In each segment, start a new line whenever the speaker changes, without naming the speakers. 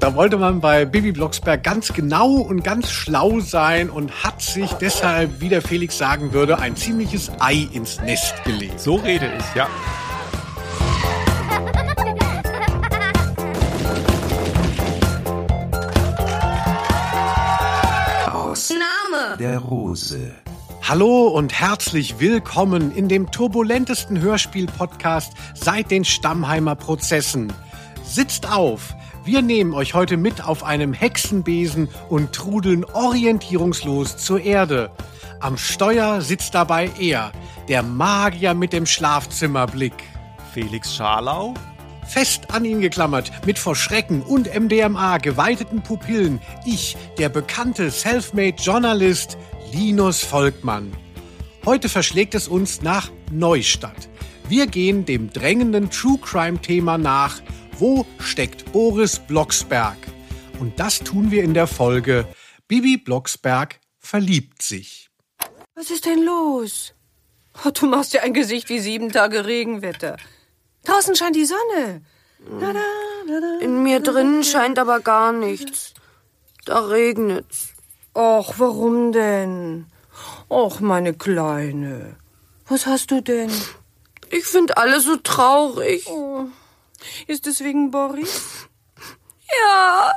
Da wollte man bei Bibi Blocksberg ganz genau und ganz schlau sein und hat sich deshalb, wie der Felix sagen würde, ein ziemliches Ei ins Nest gelegt.
So rede ich, ja.
Aus Name der Rose.
Hallo und herzlich willkommen in dem turbulentesten Hörspiel-Podcast seit den Stammheimer Prozessen. Sitzt auf, wir nehmen euch heute mit auf einem Hexenbesen und trudeln orientierungslos zur Erde. Am Steuer sitzt dabei er, der Magier mit dem Schlafzimmerblick.
Felix Scharlau?
Fest an ihn geklammert, mit vor Schrecken und MDMA geweiteten Pupillen, ich, der bekannte Selfmade-Journalist Linus Volkmann. Heute verschlägt es uns nach Neustadt. Wir gehen dem drängenden True Crime-Thema nach. Wo steckt Boris Blocksberg? Und das tun wir in der Folge Bibi Blocksberg verliebt sich.
Was ist denn los? Oh, du machst ja ein Gesicht wie sieben Tage Regenwetter. Draußen scheint die Sonne. Da, da, da, da,
In mir drinnen scheint aber gar nichts. Da regnet's.
Och, warum denn? Och, meine Kleine. Was hast du denn?
Ich find alles so traurig.
Oh, ist es wegen Boris?
Ja.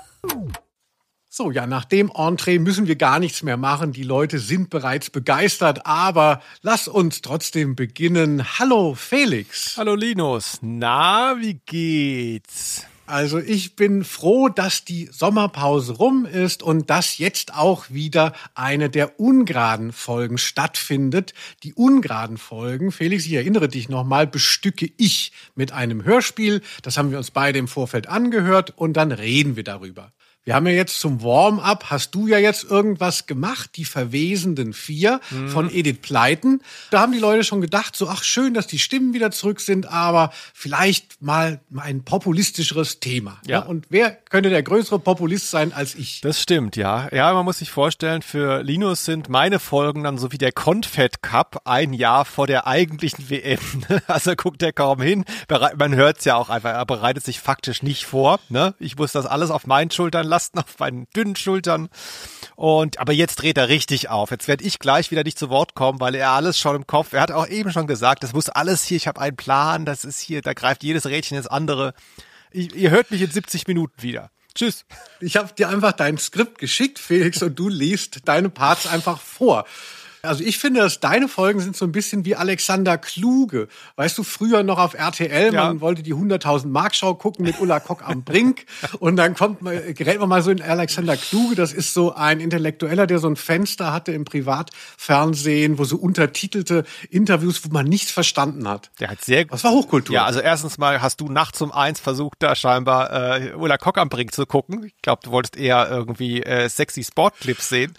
So, ja, nach dem Entree müssen wir gar nichts mehr machen. Die Leute sind bereits begeistert, aber lass uns trotzdem beginnen. Hallo, Felix.
Hallo Linus. Na, wie geht's?
Also ich bin froh, dass die Sommerpause rum ist und dass jetzt auch wieder eine der ungeraden Folgen stattfindet. Die ungeraden Folgen, Felix, ich erinnere dich nochmal, bestücke ich mit einem Hörspiel. Das haben wir uns beide im Vorfeld angehört und dann reden wir darüber. Wir haben ja jetzt zum Warm-up, hast du ja jetzt irgendwas gemacht, die verwesenden vier mhm. von Edith Pleiten. Da haben die Leute schon gedacht, so, ach schön, dass die Stimmen wieder zurück sind, aber vielleicht mal ein populistischeres Thema.
Ja.
Ne? Und wer könnte der größere Populist sein als ich?
Das stimmt, ja. Ja, man muss sich vorstellen, für Linus sind meine Folgen dann so wie der Confed Cup ein Jahr vor der eigentlichen WM. Also guckt er kaum hin. Man hört es ja auch einfach, er bereitet sich faktisch nicht vor. Ne? Ich muss das alles auf meinen Schultern Lasten auf meinen dünnen Schultern. Und aber jetzt dreht er richtig auf. Jetzt werde ich gleich wieder nicht zu Wort kommen, weil er alles schon im Kopf. Er hat auch eben schon gesagt, das muss alles hier. Ich habe einen Plan. Das ist hier. Da greift jedes Rädchen ins andere. Ich, ihr hört mich in 70 Minuten wieder. Tschüss.
Ich habe dir einfach dein Skript geschickt, Felix, und du liest deine Parts einfach vor. Also ich finde, dass deine Folgen sind so ein bisschen wie Alexander Kluge. Weißt du, früher noch auf RTL,
Ja.
man wollte die 100.000 Markschau gucken mit Ulla Kock am Brink und dann kommt man, gerät man mal so in Alexander Kluge. Das ist so ein Intellektueller, der so ein Fenster hatte im Privatfernsehen, wo so untertitelte Interviews, wo man nichts verstanden hat.
Der hat sehr
Das war Hochkultur.
Ja, also erstens mal hast du nachts um eins versucht, da scheinbar äh, Ulla Kock am Brink zu gucken. Ich glaube, du wolltest eher irgendwie äh, sexy Sportclips sehen.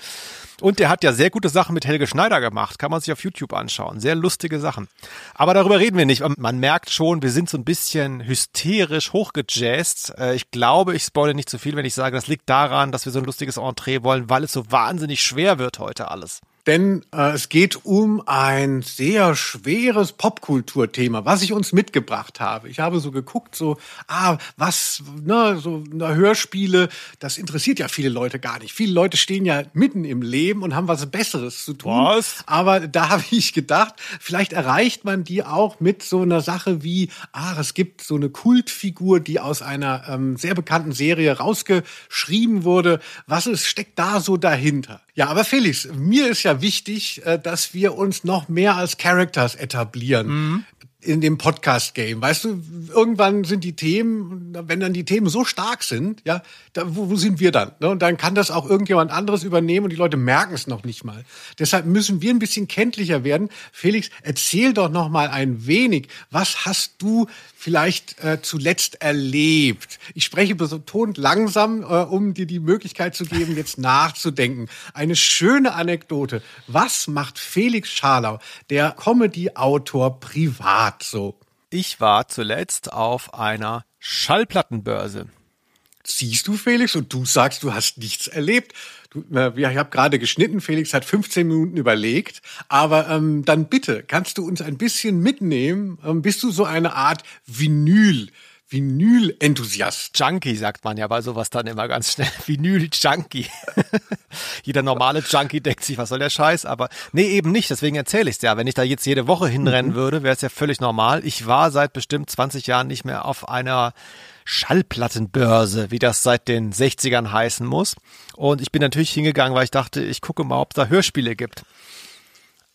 Und der hat ja sehr gute Sachen mit Helge Schneider gemacht. Kann man sich auf YouTube anschauen. Sehr lustige Sachen. Aber darüber reden wir nicht. Man merkt schon, wir sind so ein bisschen hysterisch hochgejazzt. Äh, Ich glaube, ich spoile nicht zu viel, wenn ich sage, das liegt daran, dass wir so ein lustiges Entree wollen, weil es so wahnsinnig schwer wird heute alles.
Denn äh, es geht um ein sehr schweres Popkulturthema, was ich uns mitgebracht habe. Ich habe so geguckt, so, ah, was, ne, so na, Hörspiele, das interessiert ja viele Leute gar nicht. Viele Leute stehen ja mitten im Leben und haben was Besseres zu tun.
Was?
Aber da habe ich gedacht, vielleicht erreicht man die auch mit so einer Sache wie, ah, es gibt so eine Kultfigur, die aus einer ähm, sehr bekannten Serie rausgeschrieben wurde. Was ist, steckt da so dahinter? Ja, aber Felix, mir ist ja wichtig, äh, dass wir uns noch mehr als Characters etablieren. In dem Podcast-Game. Weißt du, irgendwann sind die Themen, wenn dann die Themen so stark sind, ja, da, wo, wo sind wir dann? Ne? Und dann kann das auch irgendjemand anderes übernehmen und die Leute merken es noch nicht mal. Deshalb müssen wir ein bisschen kenntlicher werden. Felix, erzähl doch noch mal ein wenig, was hast du vielleicht äh, zuletzt erlebt? Ich spreche betont langsam, äh, um dir die Möglichkeit zu geben, jetzt nachzudenken. Eine schöne Anekdote. Was macht Felix Scharlau, der Comedy-Autor, privat so?
Ich war zuletzt auf einer Schallplattenbörse.
Siehst du, Felix, und du sagst, du hast nichts erlebt. Du, äh, ich habe gerade geschnitten, Felix hat 15 Minuten überlegt, aber ähm, dann bitte, kannst du uns ein bisschen mitnehmen? Ähm, bist du so eine Art Vinyl? Vinyl-Enthusiast.
Junkie sagt man ja bei sowas dann immer ganz schnell. Vinyl-Junkie. Jeder normale Junkie denkt sich, was soll der Scheiß? Aber nee, eben nicht. Deswegen erzähle ich es ja. Wenn ich da jetzt jede Woche hinrennen mhm. würde, wäre es ja völlig normal. Ich war seit bestimmt 20 Jahren nicht mehr auf einer Schallplattenbörse, wie das seit den 60ern heißen muss. Und ich bin natürlich hingegangen, weil ich dachte, ich gucke mal, ob es da Hörspiele gibt.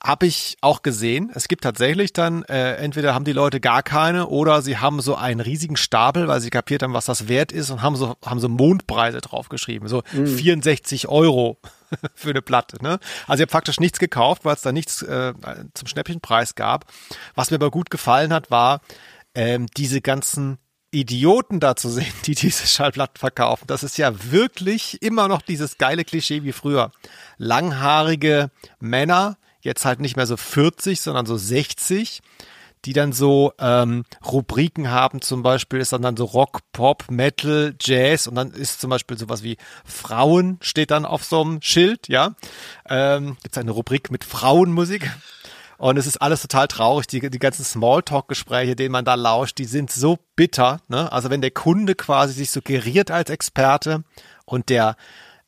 Habe ich auch gesehen. Es gibt tatsächlich dann, äh, entweder haben die Leute gar keine oder sie haben so einen riesigen Stapel, weil sie kapiert haben, was das wert ist und haben so, haben so Mondpreise draufgeschrieben. So mhm. 64 Euro für eine Platte. Ne? Also ich habe faktisch nichts gekauft, weil es da nichts äh, zum Schnäppchenpreis gab. Was mir aber gut gefallen hat, war ähm, diese ganzen Idioten da zu sehen, die diese Schallplatten verkaufen. Das ist ja wirklich immer noch dieses geile Klischee wie früher. Langhaarige Männer, jetzt halt nicht mehr so 40, sondern so 60, die dann so ähm, Rubriken haben, zum Beispiel ist dann, dann so Rock, Pop, Metal, Jazz und dann ist zum Beispiel sowas wie Frauen steht dann auf so einem Schild, ja. Ähm, Gibt eine Rubrik mit Frauenmusik. Und es ist alles total traurig. Die, die ganzen Smalltalk-Gespräche, denen man da lauscht, die sind so bitter. Ne? Also wenn der Kunde quasi sich suggeriert als Experte und der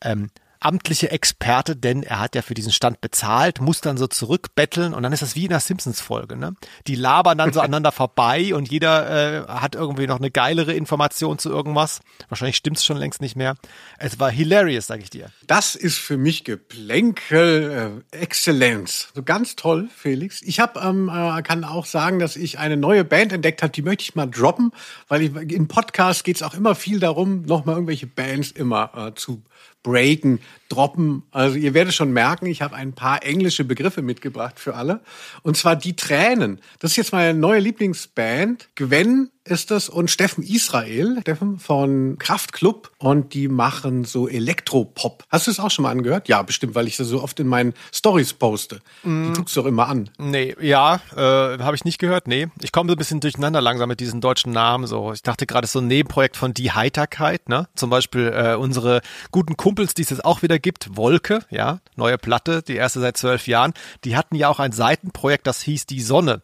ähm, amtliche Experte, denn er hat ja für diesen Stand bezahlt, muss dann so zurückbetteln und dann ist das wie in der Simpsons-Folge. Ne? Die labern dann so aneinander vorbei und jeder äh, hat irgendwie noch eine geilere Information zu irgendwas. Wahrscheinlich stimmt's schon längst nicht mehr. Es war hilarious, sag ich dir.
Das ist für mich Geplänkel äh, Exzellenz. So ganz toll, Felix. Ich habe ähm, äh, kann auch sagen, dass ich eine neue Band entdeckt habe, die möchte ich mal droppen, weil ich, im Podcast geht's auch immer viel darum, nochmal irgendwelche Bands immer äh, zu breaken, droppen. Also ihr werdet schon merken, ich habe ein paar englische Begriffe mitgebracht für alle. Und zwar die Tränen. Das ist jetzt meine neue Lieblingsband. Gwen ist es und Steffen Israel, Steffen von Kraftklub und die machen so Elektropop. Hast du es auch schon mal angehört? Ja, bestimmt, weil ich das so oft in meinen Stories poste. Mm. Die guckst du doch immer an.
Nee, ja, äh, habe ich nicht gehört. Nee, ich komme so ein bisschen durcheinander langsam mit diesen deutschen Namen so. Ich dachte gerade so ein Nebenprojekt von Die Heiterkeit, ne? Zum Beispiel äh, unsere guten Kumpels, die es jetzt auch wieder gibt, Wolke, ja, neue Platte, die erste seit zwölf Jahren. Die hatten ja auch ein Seitenprojekt, das hieß Die Sonne.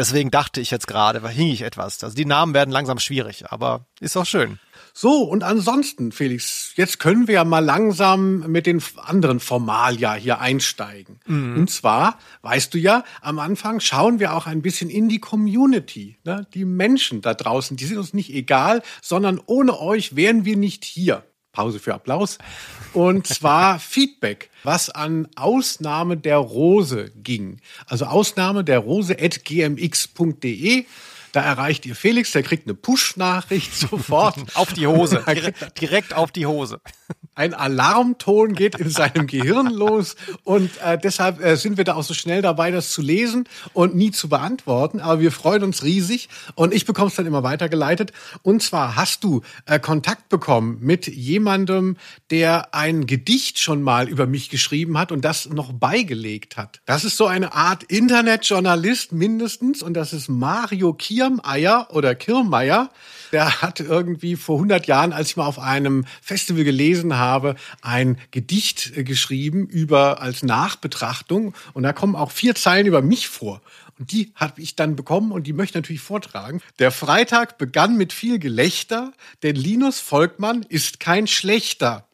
Deswegen dachte ich jetzt gerade, hing ich etwas. Also die Namen werden langsam schwierig, aber ist auch schön.
So, und ansonsten, Felix, jetzt können wir ja mal langsam mit den anderen Formalia hier einsteigen. Mhm. Und zwar, weißt du ja, am Anfang schauen wir auch ein bisschen in die Community. Ne? Die Menschen da draußen, die sind uns nicht egal, sondern ohne euch wären wir nicht hier. Pause für Applaus. Und zwar Feedback, was an Ausnahme der Rose ging. Also Ausnahme der Rose at gmx.de. Da erreicht ihr Felix, der kriegt eine Push-Nachricht sofort.
auf die Hose. Direkt auf die Hose.
Ein Alarmton geht in seinem Gehirn los und äh, deshalb äh, sind wir da auch so schnell dabei, das zu lesen und nie zu beantworten. Aber wir freuen uns riesig und ich bekomme es dann immer weitergeleitet. Und zwar hast du äh, Kontakt bekommen mit jemandem, der ein Gedicht schon mal über mich geschrieben hat und das noch beigelegt hat. Das ist so eine Art Internetjournalist mindestens und das ist Mario Kirmeier oder Kirmeier der hat irgendwie vor 100 Jahren, als ich mal auf einem Festival gelesen habe, ein Gedicht äh, geschrieben über als Nachbetrachtung und da kommen auch vier Zeilen über mich vor. Und die habe ich dann bekommen und die möchte ich natürlich vortragen. Der Freitag begann mit viel Gelächter, denn Linus Volkmann ist kein Schlechter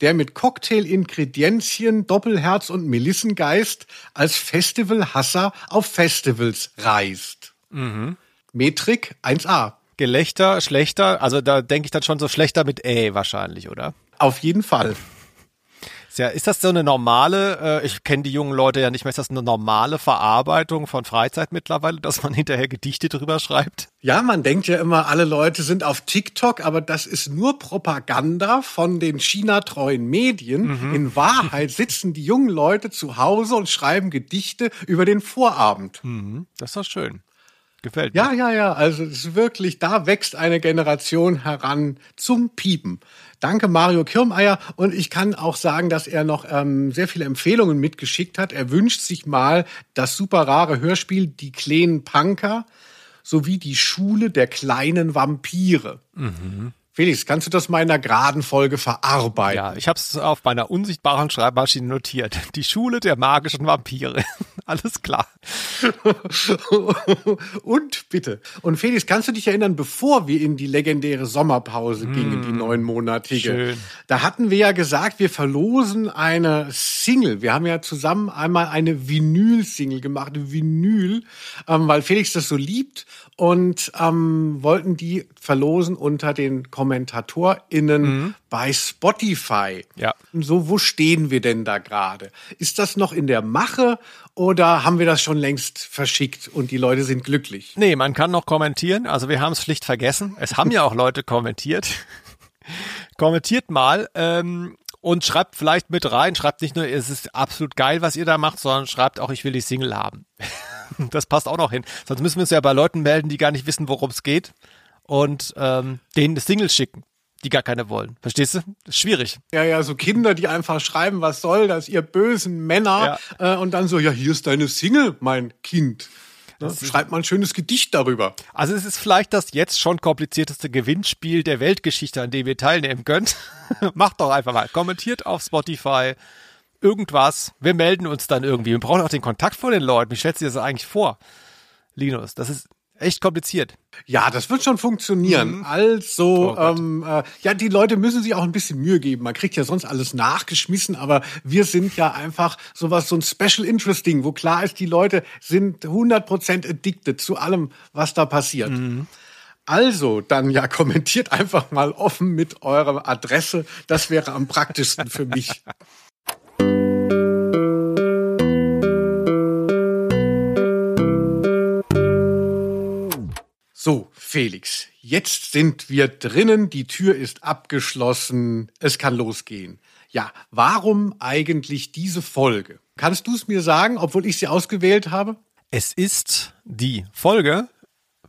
der mit Cocktail-Ingredienzien, Doppelherz und Melissengeist als Festivalhasser auf Festivals reist. Mhm. Metrik 1a.
Gelächter, schlechter, also da denke ich dann schon so schlechter mit Ä wahrscheinlich, oder?
Auf jeden Fall.
Ja, ist das so eine normale, äh, ich kenne die jungen Leute ja nicht mehr, ist das eine normale Verarbeitung von Freizeit mittlerweile, dass man hinterher Gedichte drüber schreibt?
Ja, man denkt ja immer, alle Leute sind auf TikTok, aber das ist nur Propaganda von den China-treuen Medien. Mhm. In Wahrheit sitzen die jungen Leute zu Hause und schreiben Gedichte über den Vorabend.
Mhm. Das ist doch schön. Gefällt
mir. Ja, ja, ja. Also es ist wirklich, da wächst eine Generation heran zum Piepen. Danke Mario Kirmeier und ich kann auch sagen, dass er noch ähm, sehr viele Empfehlungen mitgeschickt hat. Er wünscht sich mal das super rare Hörspiel Die kleinen Punker sowie die Schule der kleinen Vampire. Mhm. Felix, kannst du das mal in einer geraden Folge verarbeiten?
Ja, ich habe es auf meiner unsichtbaren Schreibmaschine notiert. Die Schule der magischen Vampire. Alles klar.
und bitte. Und Felix, kannst du dich erinnern, bevor wir in die legendäre Sommerpause gingen, die neunmonatige?
schön.
Da hatten wir ja gesagt, wir verlosen eine Single. Wir haben ja zusammen einmal eine Vinyl-Single gemacht, Vinyl, ähm, weil Felix das so liebt und ähm, wollten die verlosen unter den KommentatorInnen bei Spotify.
Ja.
So, wo stehen wir denn da gerade? Ist das noch in der Mache oder haben wir das schon längst verschickt und die Leute sind glücklich?
Nee, man kann noch kommentieren. Also wir haben es schlicht vergessen. Es haben ja auch Leute kommentiert. kommentiert mal ähm, und schreibt vielleicht mit rein. Schreibt nicht nur, es ist absolut geil, was ihr da macht, sondern schreibt auch, ich will die Single haben. das passt auch noch hin. Sonst müssen wir uns ja bei Leuten melden, die gar nicht wissen, worum es geht und ähm, denen eine Single schicken, die gar keine wollen. Verstehst du? Das ist schwierig.
Ja, ja, so Kinder, die einfach schreiben, was soll das, ihr bösen Männer. Äh, und dann so, ja, hier ist deine Single, mein Kind. Ne? Schreibt mal ein schönes Gedicht darüber.
Also es ist vielleicht das jetzt schon komplizierteste Gewinnspiel der Weltgeschichte, an dem wir teilnehmen können. Macht doch einfach mal. Kommentiert auf Spotify irgendwas. Wir melden uns dann irgendwie. Wir brauchen auch den Kontakt vor den Leuten. Wie stellst du dir das eigentlich vor, Linus? Das ist echt kompliziert.
Ja, das wird schon funktionieren. Also,
Mhm. Oh Gott.
ähm, äh, ja, die Leute müssen sich auch ein bisschen Mühe geben. Man kriegt ja sonst alles nachgeschmissen, aber wir sind ja einfach sowas, so ein Special Interest Ding, wo klar ist, die Leute sind 100% addicted zu allem, was da passiert.
Mhm.
Also, dann ja, kommentiert einfach mal offen mit eurer Adresse. Das wäre am praktischsten für mich. So, Felix, jetzt sind wir drinnen, die Tür ist abgeschlossen, es kann losgehen. Ja, warum eigentlich diese Folge? Kannst du es mir sagen, obwohl ich sie ausgewählt habe?
Es ist die Folge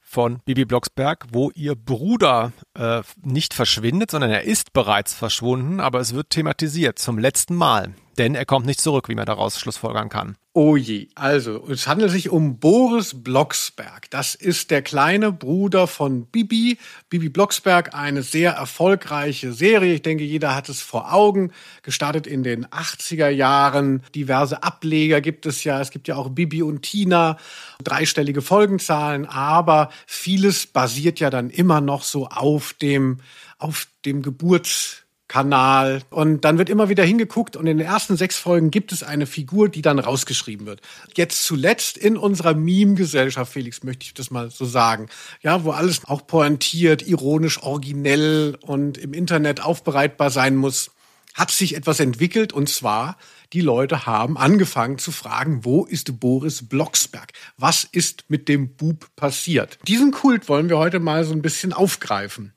von Bibi Blocksberg, wo ihr Bruder äh, nicht verschwindet, sondern er ist bereits verschwunden, aber es wird thematisiert zum letzten Mal. Denn er kommt nicht zurück, wie man daraus schlussfolgern kann.
Oh je, also es handelt sich um Boris Blocksberg. Das ist der kleine Bruder von Bibi. Bibi Blocksberg, eine sehr erfolgreiche Serie. Ich denke, jeder hat es vor Augen. Gestartet in den 80er Jahren. Diverse Ableger gibt es ja. Es gibt ja auch Bibi und Tina. Dreistellige Folgenzahlen. Aber vieles basiert ja dann immer noch so auf dem, auf dem Geburts Kanal. Und dann wird immer wieder hingeguckt und in den ersten sechs Folgen gibt es eine Figur, die dann rausgeschrieben wird. Jetzt zuletzt in unserer Meme-Gesellschaft, Felix, möchte ich das mal so sagen. Ja, wo alles auch pointiert, ironisch, originell und im Internet aufbereitbar sein muss, hat sich etwas entwickelt und zwar die Leute haben angefangen zu fragen, wo ist Boris Blocksberg? Was ist mit dem Bub passiert? Diesen Kult wollen wir heute mal so ein bisschen aufgreifen.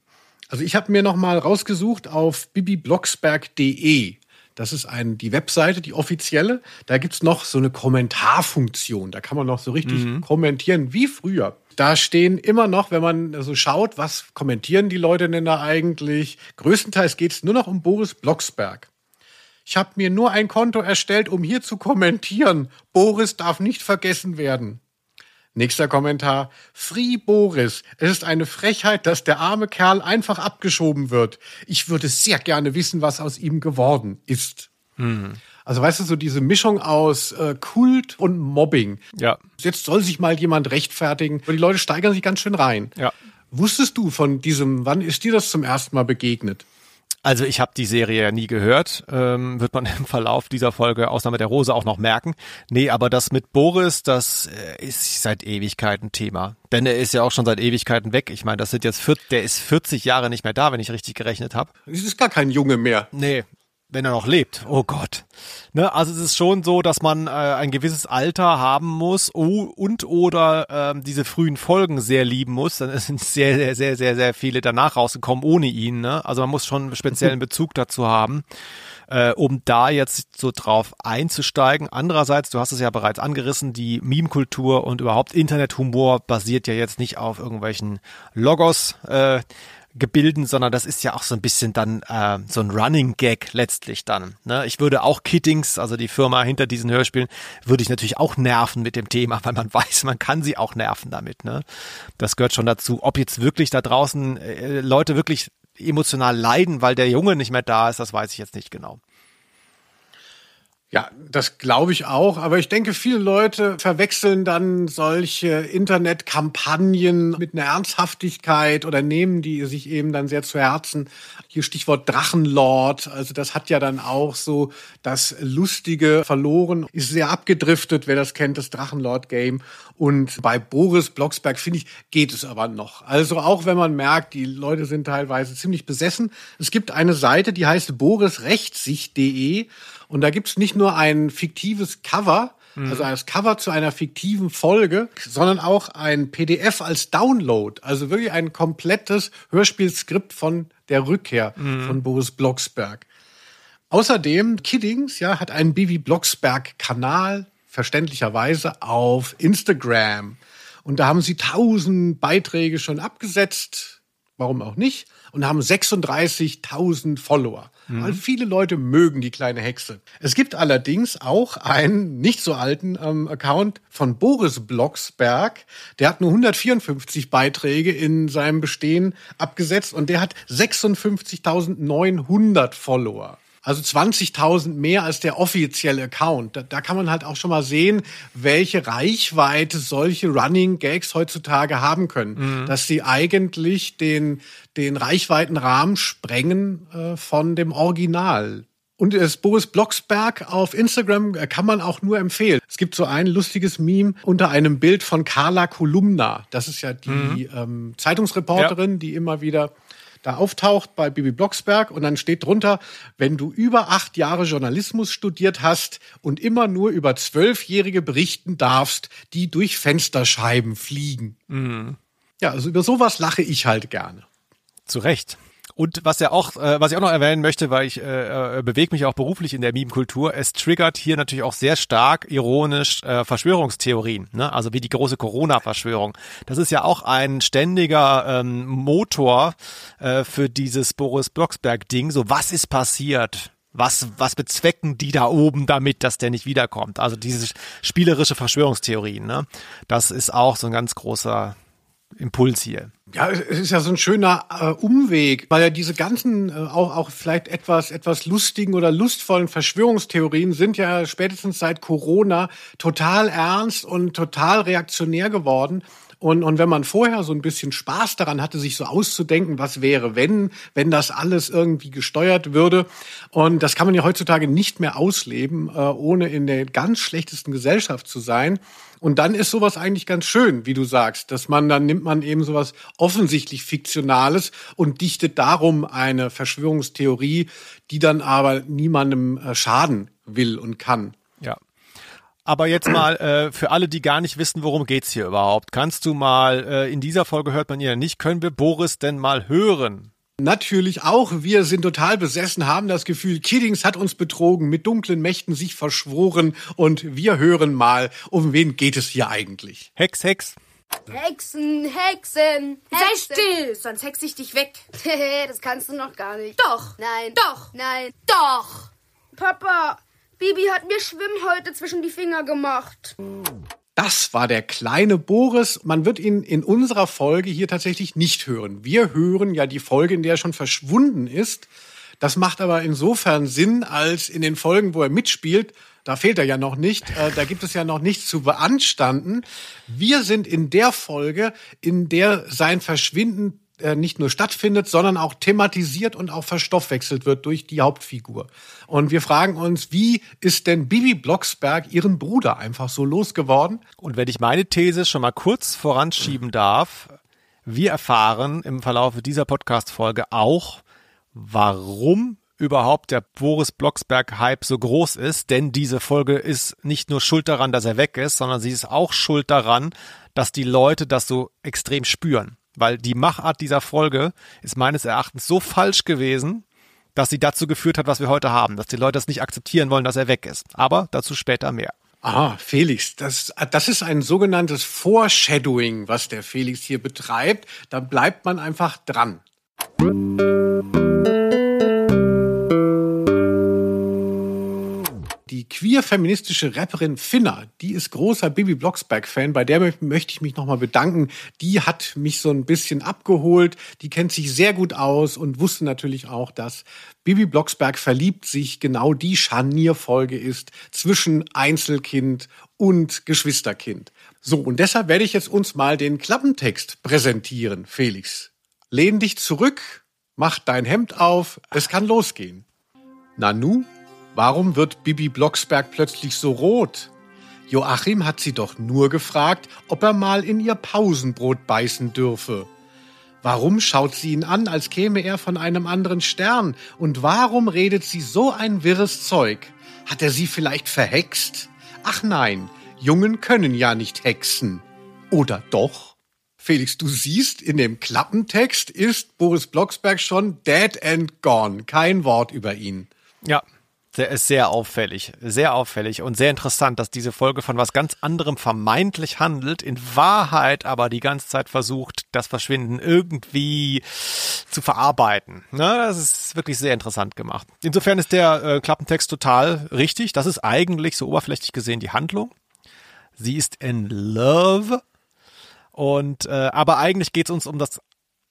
Also ich habe mir noch mal rausgesucht auf bibiblocksberg.de. Das ist ein, die Webseite, die offizielle. Da gibt's noch so eine Kommentarfunktion. Da kann man noch so richtig kommentieren wie früher. Da stehen immer noch, wenn man so schaut, was kommentieren die Leute denn da eigentlich? Größtenteils geht's nur noch um Boris Blocksberg. Ich habe mir nur ein Konto erstellt, um hier zu kommentieren. Boris darf nicht vergessen werden. Nächster Kommentar. Free Boris. Es ist eine Frechheit, dass der arme Kerl einfach abgeschoben wird. Ich würde sehr gerne wissen, was aus ihm geworden ist. Also weißt du, so diese Mischung aus äh, Kult und Mobbing.
Ja.
Jetzt soll sich mal jemand rechtfertigen. Und die Leute steigern sich ganz schön rein.
Ja.
Wusstest du von diesem, wann ist dir das zum ersten Mal begegnet?
Also ich habe die Serie ja nie gehört, ähm, wird man im Verlauf dieser Folge Ausnahme der Rose auch noch merken. Nee, aber das mit Boris, das äh, ist seit Ewigkeiten Thema. Denn er ist ja auch schon seit Ewigkeiten weg. Ich meine, das sind jetzt, vier, der ist 40 Jahre nicht mehr da, wenn ich richtig gerechnet habe.
Es ist gar kein Junge mehr.
Nee, wenn er noch lebt. Oh Gott. Ne, also es ist schon so, dass man äh, ein gewisses Alter haben muss und oder ähm, diese frühen Folgen sehr lieben muss. Dann sind sehr, sehr, sehr, sehr, sehr viele danach rausgekommen ohne ihn. Ne? Also man muss schon einen speziellen Bezug dazu haben, äh, um da jetzt so drauf einzusteigen. Andererseits, du hast es ja bereits angerissen, die Meme-Kultur und überhaupt Internethumor basiert ja jetzt nicht auf irgendwelchen Logos. Äh, Gebilden, sondern das ist ja auch so ein bisschen dann äh, so ein Running Gag letztlich dann. Ne? Ich würde auch Kittings, also die Firma hinter diesen Hörspielen, würde ich natürlich auch nerven mit dem Thema, weil man weiß, man kann sie auch nerven damit. Ne? Das gehört schon dazu. Ob jetzt wirklich da draußen äh, Leute wirklich emotional leiden, weil der Junge nicht mehr da ist, das weiß ich jetzt nicht genau.
Ja, das glaube ich auch. Aber ich denke, viele Leute verwechseln dann solche Internetkampagnen mit einer Ernsthaftigkeit oder nehmen die sich eben dann sehr zu Herzen. Hier Stichwort Drachenlord. Also das hat ja dann auch so das Lustige verloren. Ist sehr abgedriftet, wer das kennt, das Drachenlord-Game. Und bei Boris Blocksberg, finde ich, geht es aber noch. Also auch wenn man merkt, die Leute sind teilweise ziemlich besessen. Es gibt eine Seite, die heißt borisrechtssicht.de. Und da gibt's nicht nur ein fiktives Cover, also das Cover zu einer fiktiven Folge, sondern auch ein PDF als Download. Also wirklich ein komplettes Hörspielskript von der Rückkehr von Boris Blocksberg. Außerdem, Kiddings, ja, hat einen Bibi Blocksberg-Kanal, verständlicherweise, auf Instagram. Und da haben sie tausend Beiträge schon abgesetzt, warum auch nicht, und haben 36.000 Follower. Weil viele Leute mögen die kleine Hexe. Es gibt allerdings auch einen nicht so alten ähm, Account von Boris Blocksberg. Der hat nur 154 Beiträge in seinem Bestehen abgesetzt und der hat 56.900 Follower. Also 20.000 mehr als der offizielle Account. Da, da kann man halt auch schon mal sehen, welche Reichweite solche Running Gags heutzutage haben können. Dass sie eigentlich den, den Reichweitenrahmen sprengen äh, von dem Original. Und das Boris Blocksberg auf Instagram äh, kann man auch nur empfehlen. Es gibt so ein lustiges Meme unter einem Bild von Carla Kolumna. Das ist ja die ähm, Zeitungsreporterin, die immer wieder da auftaucht bei Bibi Blocksberg und dann steht drunter, wenn du über acht Jahre Journalismus studiert hast und immer nur über Zwölfjährige berichten darfst, die durch Fensterscheiben fliegen. Ja, also über sowas lache ich halt gerne.
Zu Recht. Und was ja auch, äh, was ich auch noch erwähnen möchte, weil ich äh, äh, bewege mich auch beruflich in der Meme-Kultur, es triggert hier natürlich auch sehr stark ironisch äh, Verschwörungstheorien, ne? also wie die große Corona-Verschwörung. Das ist ja auch ein ständiger ähm, Motor äh, für dieses Boris Blocksberg-Ding. So, was ist passiert? Was, was bezwecken die da oben damit, dass der nicht wiederkommt? Also diese spielerische Verschwörungstheorien, ne? Das ist auch so ein ganz großer Impuls hier.
Ja, es ist ja so ein schöner äh, Umweg, weil ja diese ganzen äh, auch auch vielleicht etwas etwas lustigen oder lustvollen Verschwörungstheorien sind ja spätestens seit Corona total ernst und total reaktionär geworden. Und, und wenn man vorher so ein bisschen Spaß daran hatte, sich so auszudenken, was wäre, wenn, wenn das alles irgendwie gesteuert würde. Und das kann man ja heutzutage nicht mehr ausleben, äh, ohne in der ganz schlechtesten Gesellschaft zu sein. Und dann ist sowas eigentlich ganz schön, wie du sagst, dass man dann nimmt man eben sowas offensichtlich Fiktionales und dichtet darum eine Verschwörungstheorie, die dann aber niemandem äh, schaden will und kann.
Ja. Aber jetzt mal äh, für alle, die gar nicht wissen, worum geht's hier überhaupt. Kannst du mal, äh, in dieser Folge hört man ja nicht, können wir Boris denn mal hören?
Natürlich auch. Wir sind total besessen, haben das Gefühl, Kiddings hat uns betrogen, mit dunklen Mächten sich verschworen und wir hören mal, um wen geht es hier eigentlich?
Hex, Hex.
Hexen, Hexen,
Sei
Hexen.
still, sonst hex ich dich weg.
das kannst du noch gar nicht.
Doch.
Nein.
Doch.
Nein.
Doch.
Papa, Bibi hat mir Schwimmhäute zwischen die Finger gemacht.
Das war der kleine Boris. Man wird ihn in unserer Folge hier tatsächlich nicht hören. Wir hören ja die Folge, in der er schon verschwunden ist. Das macht aber insofern Sinn, als in den Folgen, wo er mitspielt, da fehlt er ja noch nicht, äh, da gibt es ja noch nichts zu beanstanden. Wir sind in der Folge, in der sein Verschwinden nicht nur stattfindet, sondern auch thematisiert und auch verstoffwechselt wird durch die Hauptfigur. Und wir fragen uns, wie ist denn Bibi Blocksberg ihren Bruder einfach so losgeworden?
Und wenn ich meine These schon mal kurz voranschieben darf, wir erfahren im Verlauf dieser Podcast-Folge auch, warum überhaupt der Boris Blocksberg-Hype so groß ist, denn diese Folge ist nicht nur schuld daran, dass er weg ist, sondern sie ist auch schuld daran, dass die Leute das so extrem spüren. Weil die Machart dieser Folge ist meines Erachtens so falsch gewesen, dass sie dazu geführt hat, was wir heute haben, dass die Leute das nicht akzeptieren wollen, dass er weg ist. Aber dazu später mehr.
Ah, Felix, das, das ist ein sogenanntes Foreshadowing, was der Felix hier betreibt. Da bleibt man einfach dran. Die queer-feministische Rapperin Finna, die ist großer Bibi Blocksberg-Fan. Bei der möchte ich mich nochmal bedanken. Die hat mich so ein bisschen abgeholt. Die kennt sich sehr gut aus und wusste natürlich auch, dass Bibi Blocksberg verliebt sich genau die Scharnierfolge ist zwischen Einzelkind und Geschwisterkind. So, und deshalb werde ich jetzt uns mal den Klappentext präsentieren, Felix. Lehn dich zurück, mach dein Hemd auf, es kann losgehen. Nanu, warum wird Bibi Blocksberg plötzlich so rot? Joachim hat sie doch nur gefragt, ob er mal in ihr Pausenbrot beißen dürfe. Warum schaut sie ihn an, als käme er von einem anderen Stern? Und warum redet sie so ein wirres Zeug? Hat er sie vielleicht verhext? Ach nein, Jungen können ja nicht hexen. Oder doch? Felix, du siehst, in dem Klappentext ist Boris Blocksberg schon dead and gone. Kein Wort über ihn.
Ja, sehr auffällig, sehr auffällig und sehr interessant, dass diese Folge von was ganz anderem vermeintlich handelt, in Wahrheit aber die ganze Zeit versucht, das Verschwinden irgendwie zu verarbeiten. Ne, das ist wirklich sehr interessant gemacht. Insofern ist der äh, Klappentext total richtig. Das ist eigentlich so oberflächlich gesehen die Handlung. Sie ist in Love und äh, aber eigentlich geht es uns um das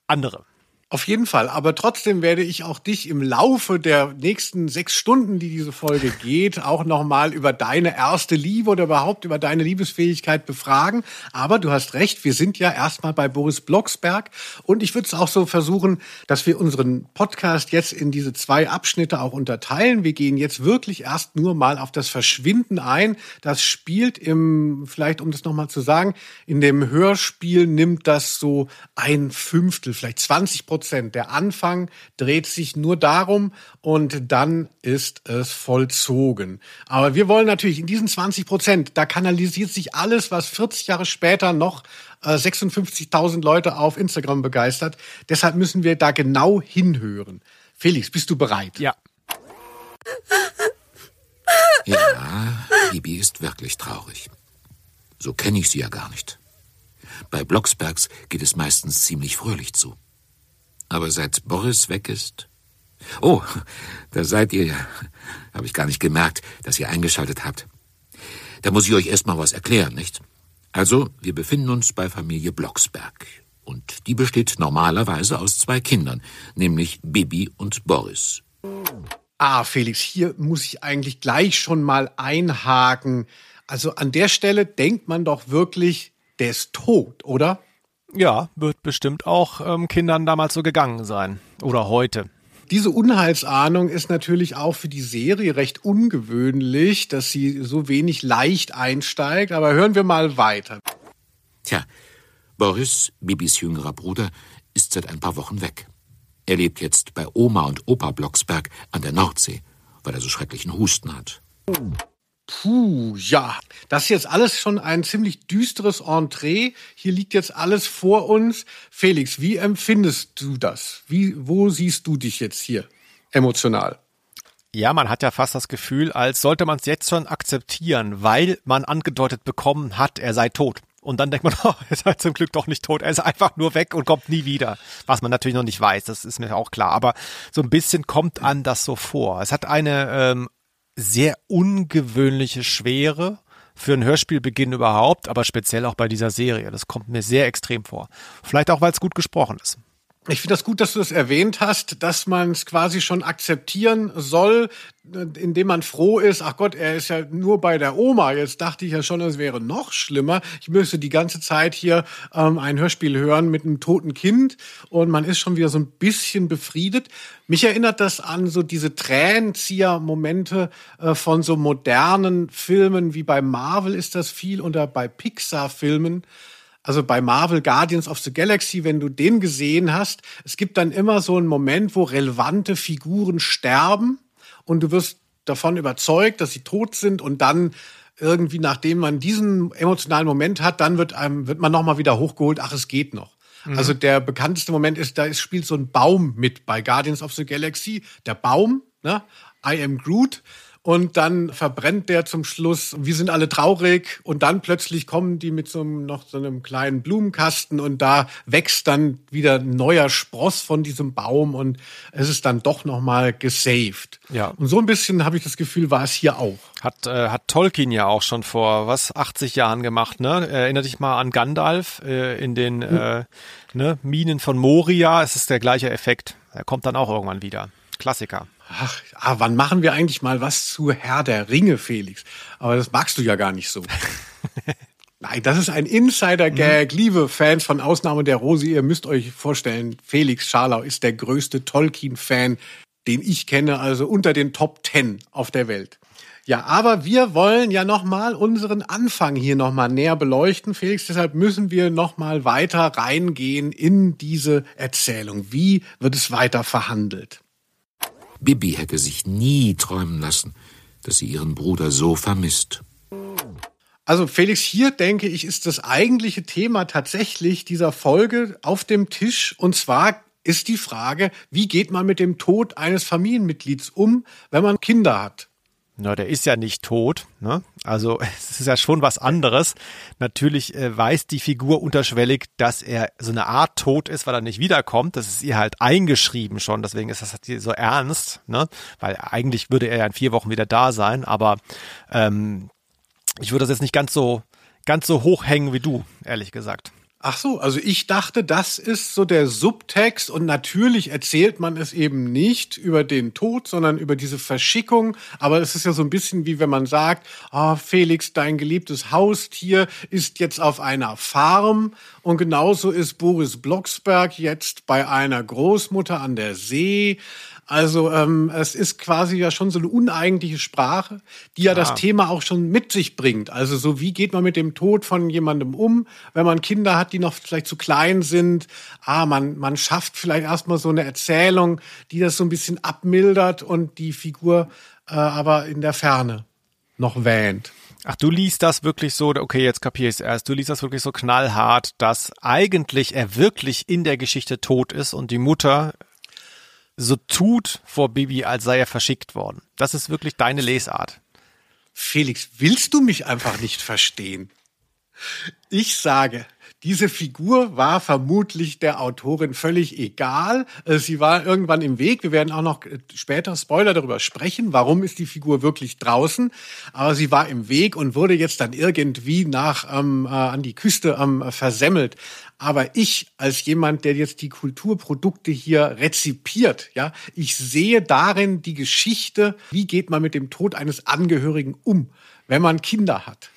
andere.
Auf jeden Fall. Aber trotzdem werde ich auch dich im Laufe der nächsten sechs Stunden, die diese Folge geht, auch nochmal über deine erste Liebe oder überhaupt über deine Liebesfähigkeit befragen. Aber du hast recht, wir sind ja erstmal bei Boris Blocksberg. Und ich würde es auch so versuchen, dass wir unseren Podcast jetzt in diese zwei Abschnitte auch unterteilen. Wir gehen jetzt wirklich erst nur mal auf das Verschwinden ein. Das spielt im, vielleicht um das nochmal zu sagen, in dem Hörspiel nimmt das so ein Fünftel, vielleicht 20 Prozent Prozent. Der Anfang dreht sich nur darum und dann ist es vollzogen. Aber wir wollen natürlich in diesen 20 Prozent, da kanalisiert sich alles, was 40 Jahre später noch äh, 56.000 Leute auf Instagram begeistert. Deshalb müssen wir da genau hinhören. Felix, bist du bereit?
Ja.
Ja, Bibi ist wirklich traurig. So kenne ich sie ja gar nicht. Bei Blocksbergs geht es meistens ziemlich fröhlich zu. Aber seit Boris weg ist. Oh, da seid ihr ja. Habe ich gar nicht gemerkt, dass ihr eingeschaltet habt. Da muss ich euch erst mal was erklären, nicht? Also, wir befinden uns bei Familie Blocksberg. Und die besteht normalerweise aus zwei Kindern, nämlich Bibi und Boris.
Ah, Felix, hier muss ich eigentlich gleich schon mal einhaken. Also an der Stelle denkt man doch wirklich, der ist tot, oder?
Ja, wird bestimmt auch ähm, Kindern damals so gegangen sein. Oder heute.
Diese Unheilsahnung ist natürlich auch für die Serie recht ungewöhnlich, dass sie so wenig leicht einsteigt. Aber hören wir mal weiter.
Tja, Boris, Bibis jüngerer Bruder, ist seit ein paar Wochen weg. Er lebt jetzt bei Oma und Opa Blocksberg an der Nordsee, weil er so schrecklichen Husten hat.
Puh, ja, das ist jetzt alles schon ein ziemlich düsteres Entree. Hier liegt jetzt alles vor uns. Felix, wie empfindest du das? Wie, wo siehst du dich jetzt hier emotional?
Ja, man hat ja fast das Gefühl, als sollte man es jetzt schon akzeptieren, weil man angedeutet bekommen hat, er sei tot. Und dann denkt man, oh, er sei zum Glück doch nicht tot. Er ist einfach nur weg und kommt nie wieder. Was man natürlich noch nicht weiß, das ist mir auch klar. Aber so ein bisschen kommt an das so vor. Es hat eine ähm, sehr ungewöhnliche Schwere für einen Hörspielbeginn überhaupt, aber speziell auch bei dieser Serie. Das kommt mir sehr extrem vor. Vielleicht auch, weil es gut gesprochen ist.
Ich finde das gut, dass du das erwähnt hast, dass man es quasi schon akzeptieren soll, indem man froh ist, ach Gott, er ist ja nur bei der Oma. Jetzt dachte ich ja schon, es wäre noch schlimmer. Ich müsste die ganze Zeit hier ähm, ein Hörspiel hören mit einem toten Kind und man ist schon wieder so ein bisschen befriedet. Mich erinnert das an so diese Tränenzieher-Momente äh, von so modernen Filmen, wie bei Marvel ist das viel oder bei Pixar-Filmen also bei Marvel Guardians of the Galaxy, wenn du den gesehen hast, es gibt dann immer so einen Moment, wo relevante Figuren sterben und du wirst davon überzeugt, dass sie tot sind und dann irgendwie, nachdem man diesen emotionalen Moment hat, dann wird einem, wird man nochmal wieder hochgeholt, ach, es geht noch. Mhm. Also der bekannteste Moment ist, da ist, spielt so ein Baum mit bei Guardians of the Galaxy. Der Baum, ne? I am Groot. Und dann verbrennt der zum Schluss. Wir sind alle traurig und dann plötzlich kommen die mit so einem, noch so einem kleinen Blumenkasten und da wächst dann wieder ein neuer Spross von diesem Baum und es ist dann doch noch mal gesaved.
Ja.
Und so ein bisschen habe ich das Gefühl, war es hier auch.
Hat, äh, hat Tolkien ja auch schon vor, was, 80 Jahren gemacht, ne? Erinner dich mal an Gandalf äh, in den äh, ne, Minen von Moria. Es ist der gleiche Effekt. Er kommt dann auch irgendwann wieder. Klassiker.
Ach, ah, wann machen wir eigentlich mal was zu Herr der Ringe, Felix? Aber das magst du ja gar nicht so. Nein, das ist ein Insider-Gag. Liebe Fans von Ausnahme der Rose, ihr müsst euch vorstellen, Felix Scharlau ist der größte Tolkien-Fan, den ich kenne, also unter den Top Ten auf der Welt. Ja, aber wir wollen ja nochmal unseren Anfang hier nochmal näher beleuchten, Felix. Deshalb müssen wir nochmal weiter reingehen in diese Erzählung. Wie wird es weiter verhandelt?
Bibi hätte sich nie träumen lassen, dass sie ihren Bruder so vermisst.
Also Felix, hier denke ich, ist das eigentliche Thema tatsächlich dieser Folge auf dem Tisch. Und zwar ist die Frage, wie geht man mit dem Tod eines Familienmitglieds um, wenn man Kinder hat?
Na, der ist ja nicht tot. Ne? Also es ist ja schon was anderes. Natürlich äh, weiß die Figur unterschwellig, dass er so eine Art tot ist, weil er nicht wiederkommt. Das ist ihr halt eingeschrieben schon. Deswegen ist das halt so ernst. Ne? Weil eigentlich würde er ja in vier Wochen wieder da sein. Aber ähm, ich würde das jetzt nicht ganz so ganz so hoch hängen wie du, ehrlich gesagt.
Ach so, also ich dachte, das ist so der Subtext und natürlich erzählt man es eben nicht über den Tod, sondern über diese Verschickung. Aber es ist ja so ein bisschen wie wenn man sagt, oh, Felix, dein geliebtes Haustier ist jetzt auf einer Farm und genauso ist Boris Blocksberg jetzt bei einer Großmutter an der See. Also ähm, es ist quasi ja schon so eine uneigentliche Sprache, die ja ah. das Thema auch schon mit sich bringt. Also so wie geht man mit dem Tod von jemandem um, wenn man Kinder hat, die noch vielleicht zu klein sind. Ah, man, man schafft vielleicht erstmal so eine Erzählung, die das so ein bisschen abmildert und die Figur äh, aber in der Ferne noch wähnt.
Ach, du liest das wirklich so, okay, jetzt kapiere ich es erst, du liest das wirklich so knallhart, dass eigentlich er wirklich in der Geschichte tot ist und die Mutter so tut vor Bibi, als sei er verschickt worden. Das ist wirklich deine Lesart.
Felix, willst du mich einfach nicht verstehen? Ich sage, diese Figur war vermutlich der Autorin völlig egal. Äh, sie war irgendwann im Weg. Wir werden auch noch äh, später Spoiler darüber sprechen. Warum ist die Figur wirklich draußen? Aber sie war im Weg und wurde jetzt dann irgendwie nach ähm, äh, an die Küste ähm, versemmelt. Aber ich als jemand, der jetzt die Kulturprodukte hier rezipiert, ja, ich sehe darin die Geschichte, wie geht man mit dem Tod eines Angehörigen um, wenn man Kinder hat.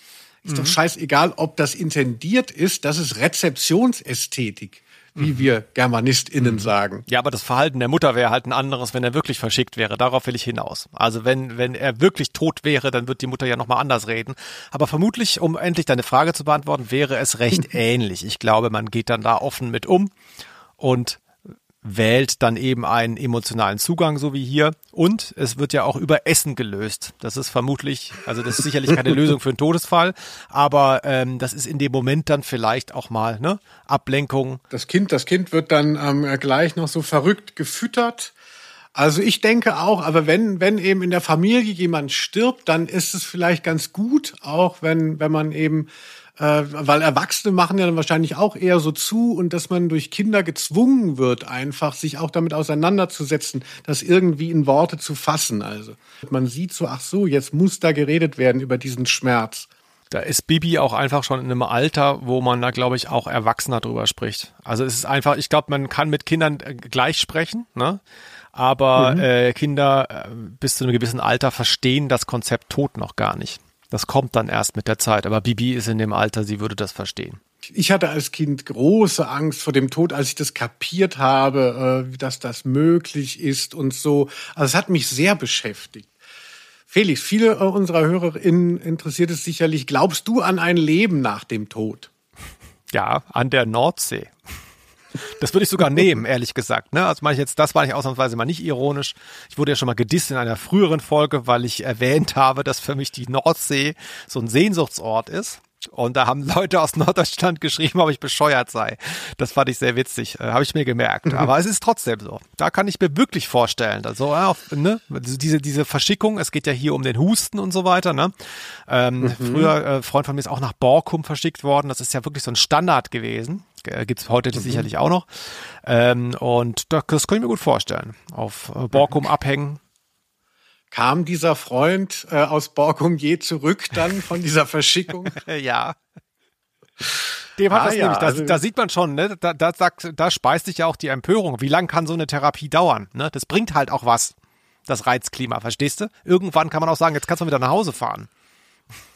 Ist mhm. doch scheißegal, ob das intendiert ist. Das ist Rezeptionsästhetik wie mhm. wir GermanistInnen mhm. sagen.
Ja, aber das Verhalten der Mutter wäre halt ein anderes, wenn er wirklich verschickt wäre. Darauf will ich hinaus. Also wenn, wenn er wirklich tot wäre, dann wird die Mutter ja nochmal anders reden. Aber vermutlich, um endlich deine Frage zu beantworten, wäre es recht ähnlich. Ich glaube, man geht dann da offen mit um und wählt dann eben einen emotionalen Zugang, so wie hier. Und es wird ja auch über Essen gelöst. Das ist vermutlich, also das ist sicherlich keine Lösung für einen Todesfall, aber ähm, das ist in dem Moment dann vielleicht auch mal ne Ablenkung.
Das Kind, das Kind wird dann ähm, gleich noch so verrückt gefüttert. Also ich denke auch, aber wenn, wenn eben in der Familie jemand stirbt, dann ist es vielleicht ganz gut, auch wenn, wenn man eben äh, weil Erwachsene machen ja dann wahrscheinlich auch eher so zu und dass man durch Kinder gezwungen wird, einfach sich auch damit auseinanderzusetzen, das irgendwie in Worte zu fassen. Also man sieht so, ach so, jetzt muss da geredet werden über diesen Schmerz.
Da ist Bibi auch einfach schon in einem Alter, wo man da, glaube ich, auch erwachsener drüber spricht. Also es ist einfach, ich glaube, man kann mit Kindern äh, gleich sprechen, ne? Aber mhm. äh, Kinder äh, bis zu einem gewissen Alter verstehen das Konzept Tod noch gar nicht. Das kommt dann erst mit der Zeit. Aber Bibi ist in dem Alter, sie würde das verstehen.
Ich hatte als Kind große Angst vor dem Tod, als ich das kapiert habe, äh, dass das möglich ist und so. Also es hat mich sehr beschäftigt. Felix, viele äh, unserer HörerInnen interessiert es sicherlich. Glaubst du an ein Leben nach dem Tod?
Ja, an der Nordsee. Das würde ich sogar nehmen, ehrlich gesagt. Ne? Also meine ich jetzt, das war nicht ausnahmsweise mal nicht ironisch. Ich wurde ja schon mal gedisst in einer früheren Folge, weil ich erwähnt habe, dass für mich die Nordsee so ein Sehnsuchtsort ist. Und da haben Leute aus Norddeutschland geschrieben, ob ich bescheuert sei. Das fand ich sehr witzig, äh, habe ich mir gemerkt. Aber es ist trotzdem so. Da kann ich mir wirklich vorstellen, also, auf, ne, diese, diese Verschickung, es geht ja hier um den Husten und so weiter. Ne? Ähm, mhm. Früher, äh, Freund von mir ist auch nach Borkum verschickt worden. Das ist ja wirklich so ein Standard gewesen. Äh, Gibt es heute mhm. sicherlich auch noch. Ähm, und das, das kann ich mir gut vorstellen. Auf äh, Borkum abhängen,
Kam dieser Freund äh, aus Borkum je zurück dann von dieser Verschickung?
ja. Dem hat ah, das ja, nämlich, da, also, da, sieht man schon, ne, da, da, sagt, da speist sich ja auch die Empörung. Wie lang kann so eine Therapie dauern? Ne? Das bringt halt auch was, das Reizklima, verstehst du? Irgendwann kann man auch sagen, jetzt kannst du wieder nach Hause fahren.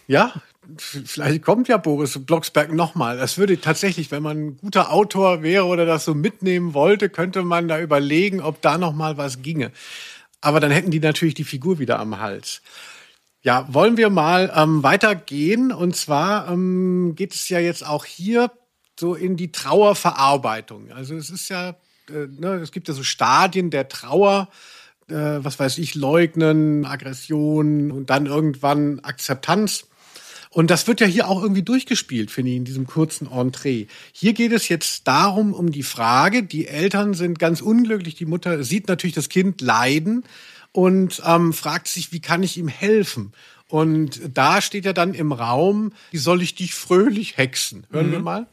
Ja, vielleicht kommt ja Boris Blocksberg nochmal. Das würde tatsächlich, wenn man ein guter Autor wäre oder das so mitnehmen wollte, könnte man da überlegen, ob da nochmal was ginge. Aber dann hätten die natürlich die Figur wieder am Hals. Ja, wollen wir mal ähm, weitergehen? Und zwar ähm, geht es ja jetzt auch hier so in die Trauerverarbeitung. Also es ist ja, äh, ne, es gibt ja so Stadien der Trauer, äh, was weiß ich, Leugnen, Aggression und dann irgendwann Akzeptanz. Und das wird ja hier auch irgendwie durchgespielt, finde ich, in diesem kurzen Entree. Hier geht es jetzt darum, um die Frage, die Eltern sind ganz unglücklich, die Mutter sieht natürlich das Kind leiden und ähm, fragt sich, wie kann ich ihm helfen? Und da steht ja dann im Raum, wie soll ich dich fröhlich hexen? Hören mhm. wir mal.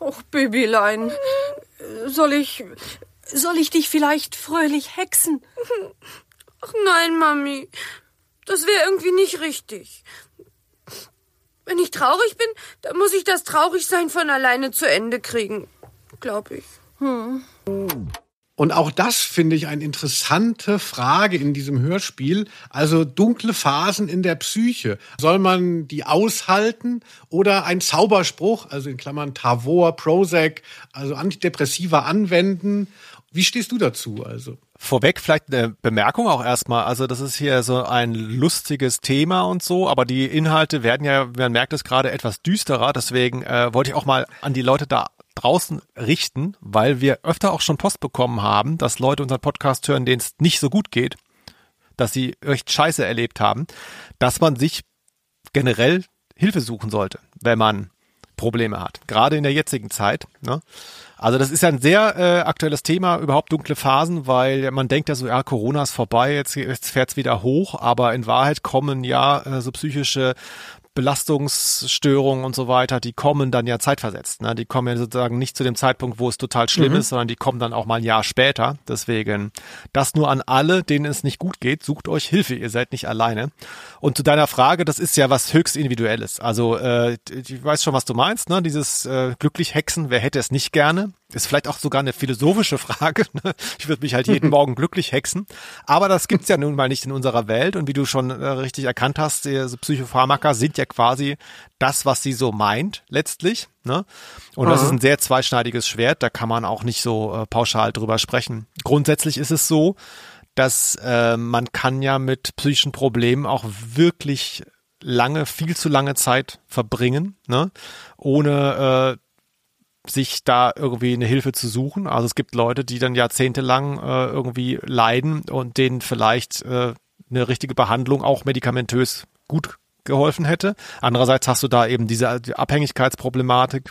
Och, Babylein, soll ich, soll ich dich vielleicht fröhlich hexen?
Ach nein, Mami. Das wäre irgendwie nicht richtig. Wenn ich traurig bin, dann muss ich das Traurigsein von alleine zu Ende kriegen. Glaube ich. Hm.
Und auch das finde ich eine interessante Frage in diesem Hörspiel. Also dunkle Phasen in der Psyche. Soll man die aushalten oder ein Zauberspruch, also in Klammern Tavor, Prozac, also Antidepressiva anwenden? Wie stehst du dazu also?
Vorweg vielleicht eine Bemerkung auch erstmal. Also das ist hier so ein lustiges Thema und so, aber die Inhalte werden ja, man merkt es gerade, etwas düsterer. Deswegen äh, wollte ich auch mal an die Leute da draußen richten, weil wir öfter auch schon Post bekommen haben, dass Leute unseren Podcast hören, denen es nicht so gut geht, dass sie echt Scheiße erlebt haben, dass man sich generell Hilfe suchen sollte, wenn man Probleme hat. Gerade in der jetzigen Zeit. Ne? Also das ist ja ein sehr äh, aktuelles Thema, überhaupt dunkle Phasen, weil man denkt ja so, ja, Corona ist vorbei, jetzt, jetzt fährt's wieder hoch, aber in Wahrheit kommen ja äh, so psychische Belastungsstörungen und so weiter, die kommen dann ja zeitversetzt. Ne? Die kommen ja sozusagen nicht zu dem Zeitpunkt, wo es total schlimm mhm. ist, sondern die kommen dann auch mal ein Jahr später. Deswegen das nur an alle, denen es nicht gut geht, sucht euch Hilfe, ihr seid nicht alleine. Und zu deiner Frage, das ist ja was höchst Individuelles. Also äh, ich weiß schon, was du meinst, ne? dieses äh, glücklich Hexen, wer hätte es nicht gerne? Ist vielleicht auch sogar eine philosophische Frage. Ne? Ich würde mich halt jeden Morgen glücklich hexen. Aber das gibt's ja nun mal nicht in unserer Welt. Und wie du schon äh, richtig erkannt hast, Psychopharmaka sind ja quasi das, was sie so meint, letztlich. Ne? Und Aha. das ist ein sehr zweischneidiges Schwert. Da kann man auch nicht so äh, pauschal drüber sprechen. Grundsätzlich ist es so, dass äh, man kann ja mit psychischen Problemen auch wirklich lange, viel zu lange Zeit verbringen, ne? ohne äh, sich da irgendwie eine Hilfe zu suchen. Also es gibt Leute, die dann jahrzehntelang äh, irgendwie leiden und denen vielleicht äh, eine richtige Behandlung auch medikamentös gut geholfen hätte. Andererseits hast du da eben diese Abhängigkeitsproblematik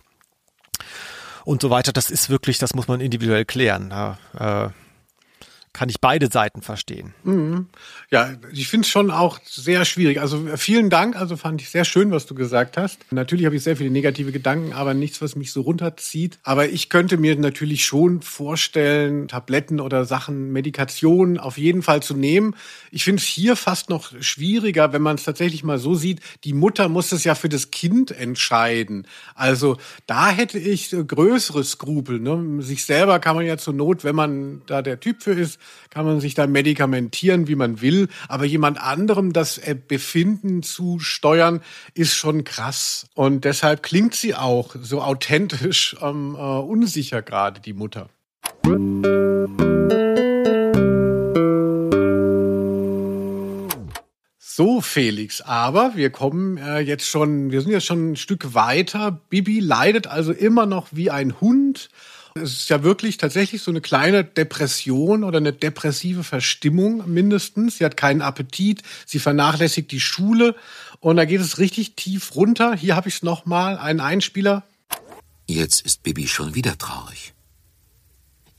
und so weiter. Das ist wirklich, das muss man individuell klären. Ja, äh, kann ich beide Seiten verstehen.
Mhm. Ja, ich finde es schon auch sehr schwierig. Also vielen Dank, also fand ich sehr schön, was du gesagt hast. Natürlich habe ich sehr viele negative Gedanken, aber nichts, was mich so runterzieht. Aber ich könnte mir natürlich schon vorstellen, Tabletten oder Sachen, Medikationen auf jeden Fall zu nehmen. Ich finde es hier fast noch schwieriger, wenn man es tatsächlich mal so sieht. Die Mutter muss es ja für das Kind entscheiden. Also da hätte ich größere Skrupel. Ne? Sich selber kann man ja zur Not, wenn man da der Typ für ist, kann man sich da medikamentieren, wie man will. Aber jemand anderem das Befinden zu steuern, ist schon krass. Und deshalb klingt sie auch so authentisch ähm, äh, unsicher gerade, die Mutter. So, Felix, aber wir kommen äh, jetzt schon, wir sind jetzt schon ein Stück weiter. Bibi leidet also immer noch wie ein Hund. Es ist ja wirklich tatsächlich so eine kleine Depression oder eine depressive Verstimmung mindestens. Sie hat keinen Appetit, sie vernachlässigt die Schule und da geht es richtig tief runter. Hier habe ich es nochmal, einen Einspieler.
Jetzt ist Bibi schon wieder traurig.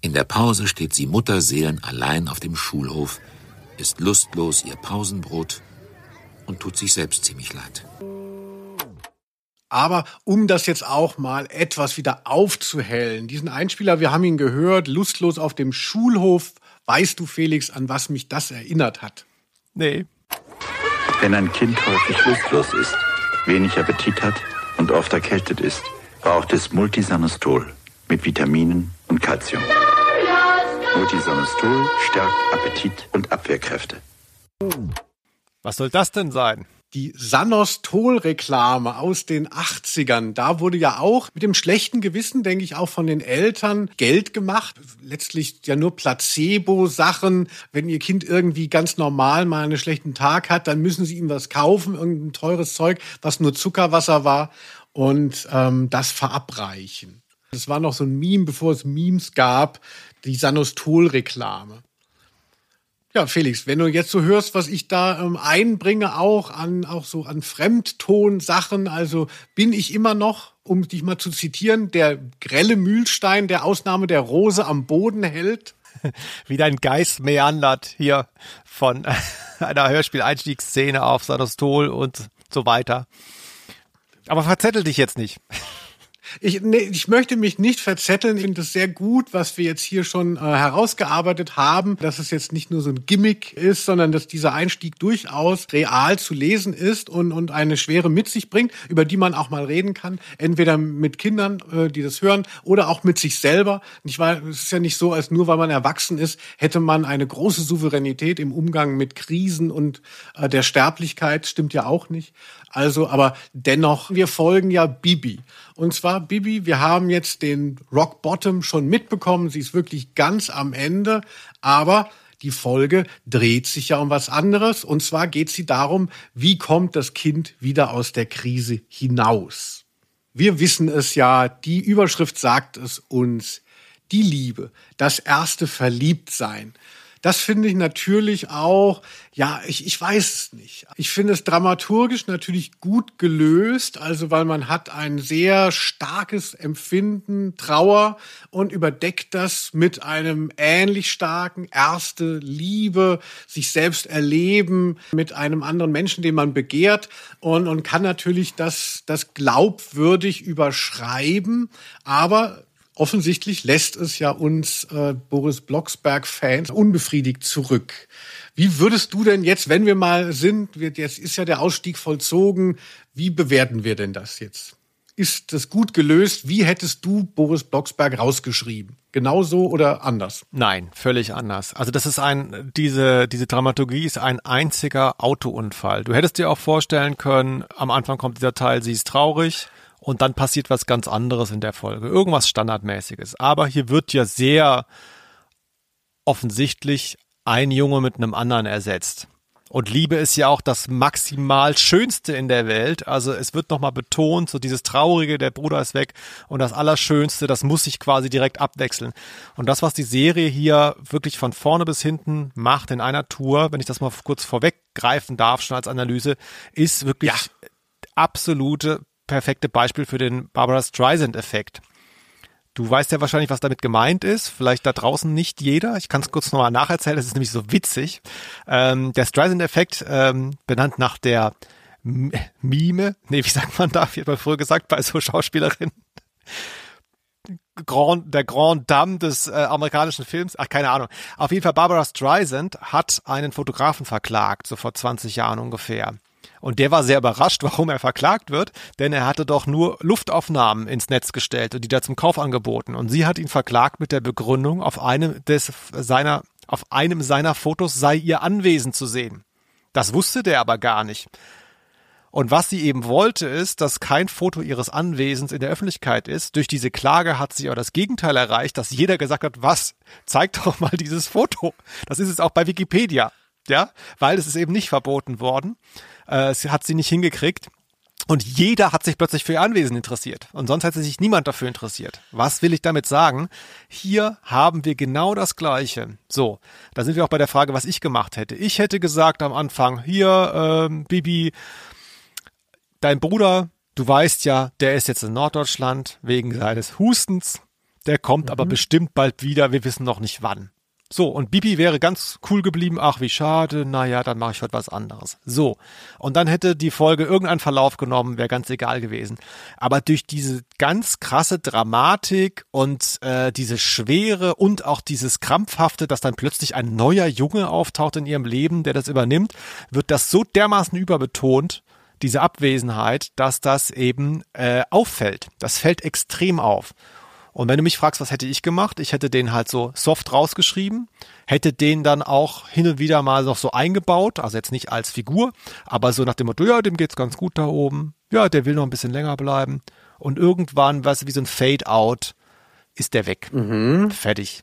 In der Pause steht sie Mutterseelen allein auf dem Schulhof, isst lustlos ihr Pausenbrot und tut sich selbst ziemlich leid.
Aber um das jetzt auch mal etwas wieder aufzuhellen, diesen Einspieler, wir haben ihn gehört, lustlos auf dem Schulhof. Weißt du, Felix, an was mich das erinnert hat?
Nee.
Wenn ein Kind häufig lustlos ist, wenig Appetit hat und oft erkältet ist, braucht es Multisanostol mit Vitaminen und Calcium. Multisanostol stärkt Appetit und Abwehrkräfte.
Was soll das denn sein?
Die Sanostol-Reklame aus den 80ern, da wurde ja auch mit dem schlechten Gewissen, denke ich, auch von den Eltern Geld gemacht. Letztlich ja nur Placebo-Sachen. Wenn ihr Kind irgendwie ganz normal mal einen schlechten Tag hat, dann müssen sie ihm was kaufen, irgendein teures Zeug, was nur Zuckerwasser war und ähm, das verabreichen. Das war noch so ein Meme, bevor es Memes gab, die Sanostol-Reklame. Ja, Felix, wenn du jetzt so hörst, was ich da ähm, einbringe, auch an auch so an Fremdton-Sachen, also bin ich immer noch, um dich mal zu zitieren, der grelle Mühlstein, der Ausnahme der Rose am Boden hält.
Wie dein Geist meandert hier von einer Hörspieleinstiegsszene auf Sanostol und so weiter. Aber verzettel dich jetzt nicht.
Ich, nee, ich möchte mich nicht verzetteln. Ich finde es sehr gut, was wir jetzt hier schon äh, herausgearbeitet haben, dass es jetzt nicht nur so ein Gimmick ist, sondern dass dieser Einstieg durchaus real zu lesen ist und, und eine Schwere mit sich bringt, über die man auch mal reden kann. Entweder mit Kindern, äh, die das hören, oder auch mit sich selber. Ich weiß, es ist ja nicht so, als nur weil man erwachsen ist, hätte man eine große Souveränität im Umgang mit Krisen und äh, der Sterblichkeit. Stimmt ja auch nicht. Also, aber dennoch, wir folgen ja Bibi. Und zwar, Bibi, wir haben jetzt den Rock Bottom schon mitbekommen. Sie ist wirklich ganz am Ende. Aber die Folge dreht sich ja um was anderes. Und zwar geht sie darum, wie kommt das Kind wieder aus der Krise hinaus? Wir wissen es ja, die Überschrift sagt es uns. Die Liebe, das erste Verliebtsein. Das finde ich natürlich auch, ja, ich, ich weiß es nicht. Ich finde es dramaturgisch natürlich gut gelöst, also weil man hat ein sehr starkes Empfinden, Trauer und überdeckt das mit einem ähnlich starken erste Liebe, sich selbst erleben mit einem anderen Menschen, den man begehrt und, und kann natürlich das, das glaubwürdig überschreiben, aber offensichtlich lässt es ja uns äh, Boris Blocksberg-Fans unbefriedigt zurück. Wie würdest du denn jetzt, wenn wir mal sind, jetzt ist ja der Ausstieg vollzogen, wie bewerten wir denn das jetzt? Ist das gut gelöst? Wie hättest du Boris Blocksberg rausgeschrieben? Genauso oder anders?
Nein, völlig anders. Also das ist ein, diese, diese Dramaturgie ist ein einziger Autounfall. Du hättest dir auch vorstellen können, am Anfang kommt dieser Teil, sie ist traurig, und dann passiert was ganz anderes in der Folge. Irgendwas Standardmäßiges. Aber hier wird ja sehr offensichtlich ein Junge mit einem anderen ersetzt. Und Liebe ist ja auch das maximal Schönste in der Welt. Also es wird nochmal betont, so dieses Traurige, der Bruder ist weg und das Allerschönste, das muss sich quasi direkt abwechseln. Und das, was die Serie hier wirklich von vorne bis hinten macht in einer Tour, wenn ich das mal kurz vorweggreifen darf, schon als Analyse, ist wirklich ja. absolute perfekte Beispiel für den Barbara Streisand-Effekt. Du weißt ja wahrscheinlich, was damit gemeint ist. Vielleicht da draußen nicht jeder. Ich kann es kurz nochmal nacherzählen. Das ist nämlich so witzig. Ähm, der Streisand-Effekt, ähm, benannt nach der M Mime, nee, wie sagt man da? Wie hat man früher gesagt bei so Schauspielerinnen? Grand, der Grand Dame des äh, amerikanischen Films, ach keine Ahnung. Auf jeden Fall Barbara Streisand hat einen Fotografen verklagt, so vor 20 Jahren ungefähr. Und der war sehr überrascht, warum er verklagt wird, denn er hatte doch nur Luftaufnahmen ins Netz gestellt und die da zum Kauf angeboten. Und sie hat ihn verklagt mit der Begründung, auf einem des seiner, auf einem seiner Fotos sei ihr Anwesen zu sehen. Das wusste der aber gar nicht. Und was sie eben wollte, ist, dass kein Foto ihres Anwesens in der Öffentlichkeit ist. Durch diese Klage hat sie aber das Gegenteil erreicht, dass jeder gesagt hat, was? Zeig doch mal dieses Foto. Das ist es auch bei Wikipedia. ja, weil es ist eben nicht verboten worden. Äh, sie hat sie nicht hingekriegt. Und jeder hat sich plötzlich für ihr Anwesen interessiert. Und sonst hätte sich niemand dafür interessiert. Was will ich damit sagen? Hier haben wir genau das Gleiche. So, da sind wir auch bei der Frage, was ich gemacht hätte. Ich hätte gesagt am Anfang, hier, ähm, Bibi, dein Bruder, du weißt ja, der ist jetzt in Norddeutschland wegen seines Hustens. Der kommt mhm. aber bestimmt bald wieder. Wir wissen noch nicht wann. So, und Bibi wäre ganz cool geblieben. Ach, wie schade. Naja, dann mache ich heute was anderes. So. Und dann hätte die Folge irgendeinen Verlauf genommen, wäre ganz egal gewesen. Aber durch diese ganz krasse Dramatik und äh, diese Schwere und auch dieses Krampfhafte, dass dann plötzlich ein neuer Junge auftaucht in ihrem Leben, der das übernimmt, wird das so dermaßen überbetont, diese Abwesenheit, dass das eben äh, auffällt. Das fällt extrem auf. Und wenn du mich fragst, was hätte ich gemacht, ich hätte den halt so soft rausgeschrieben, hätte den dann auch hin und wieder mal noch so eingebaut, also jetzt nicht als Figur, aber so nach dem Motto, ja, dem geht's ganz gut da oben, ja, der will noch ein bisschen länger bleiben. Und irgendwann, weißt du, wie so ein Fade-out, ist der weg. Mhm. Fertig.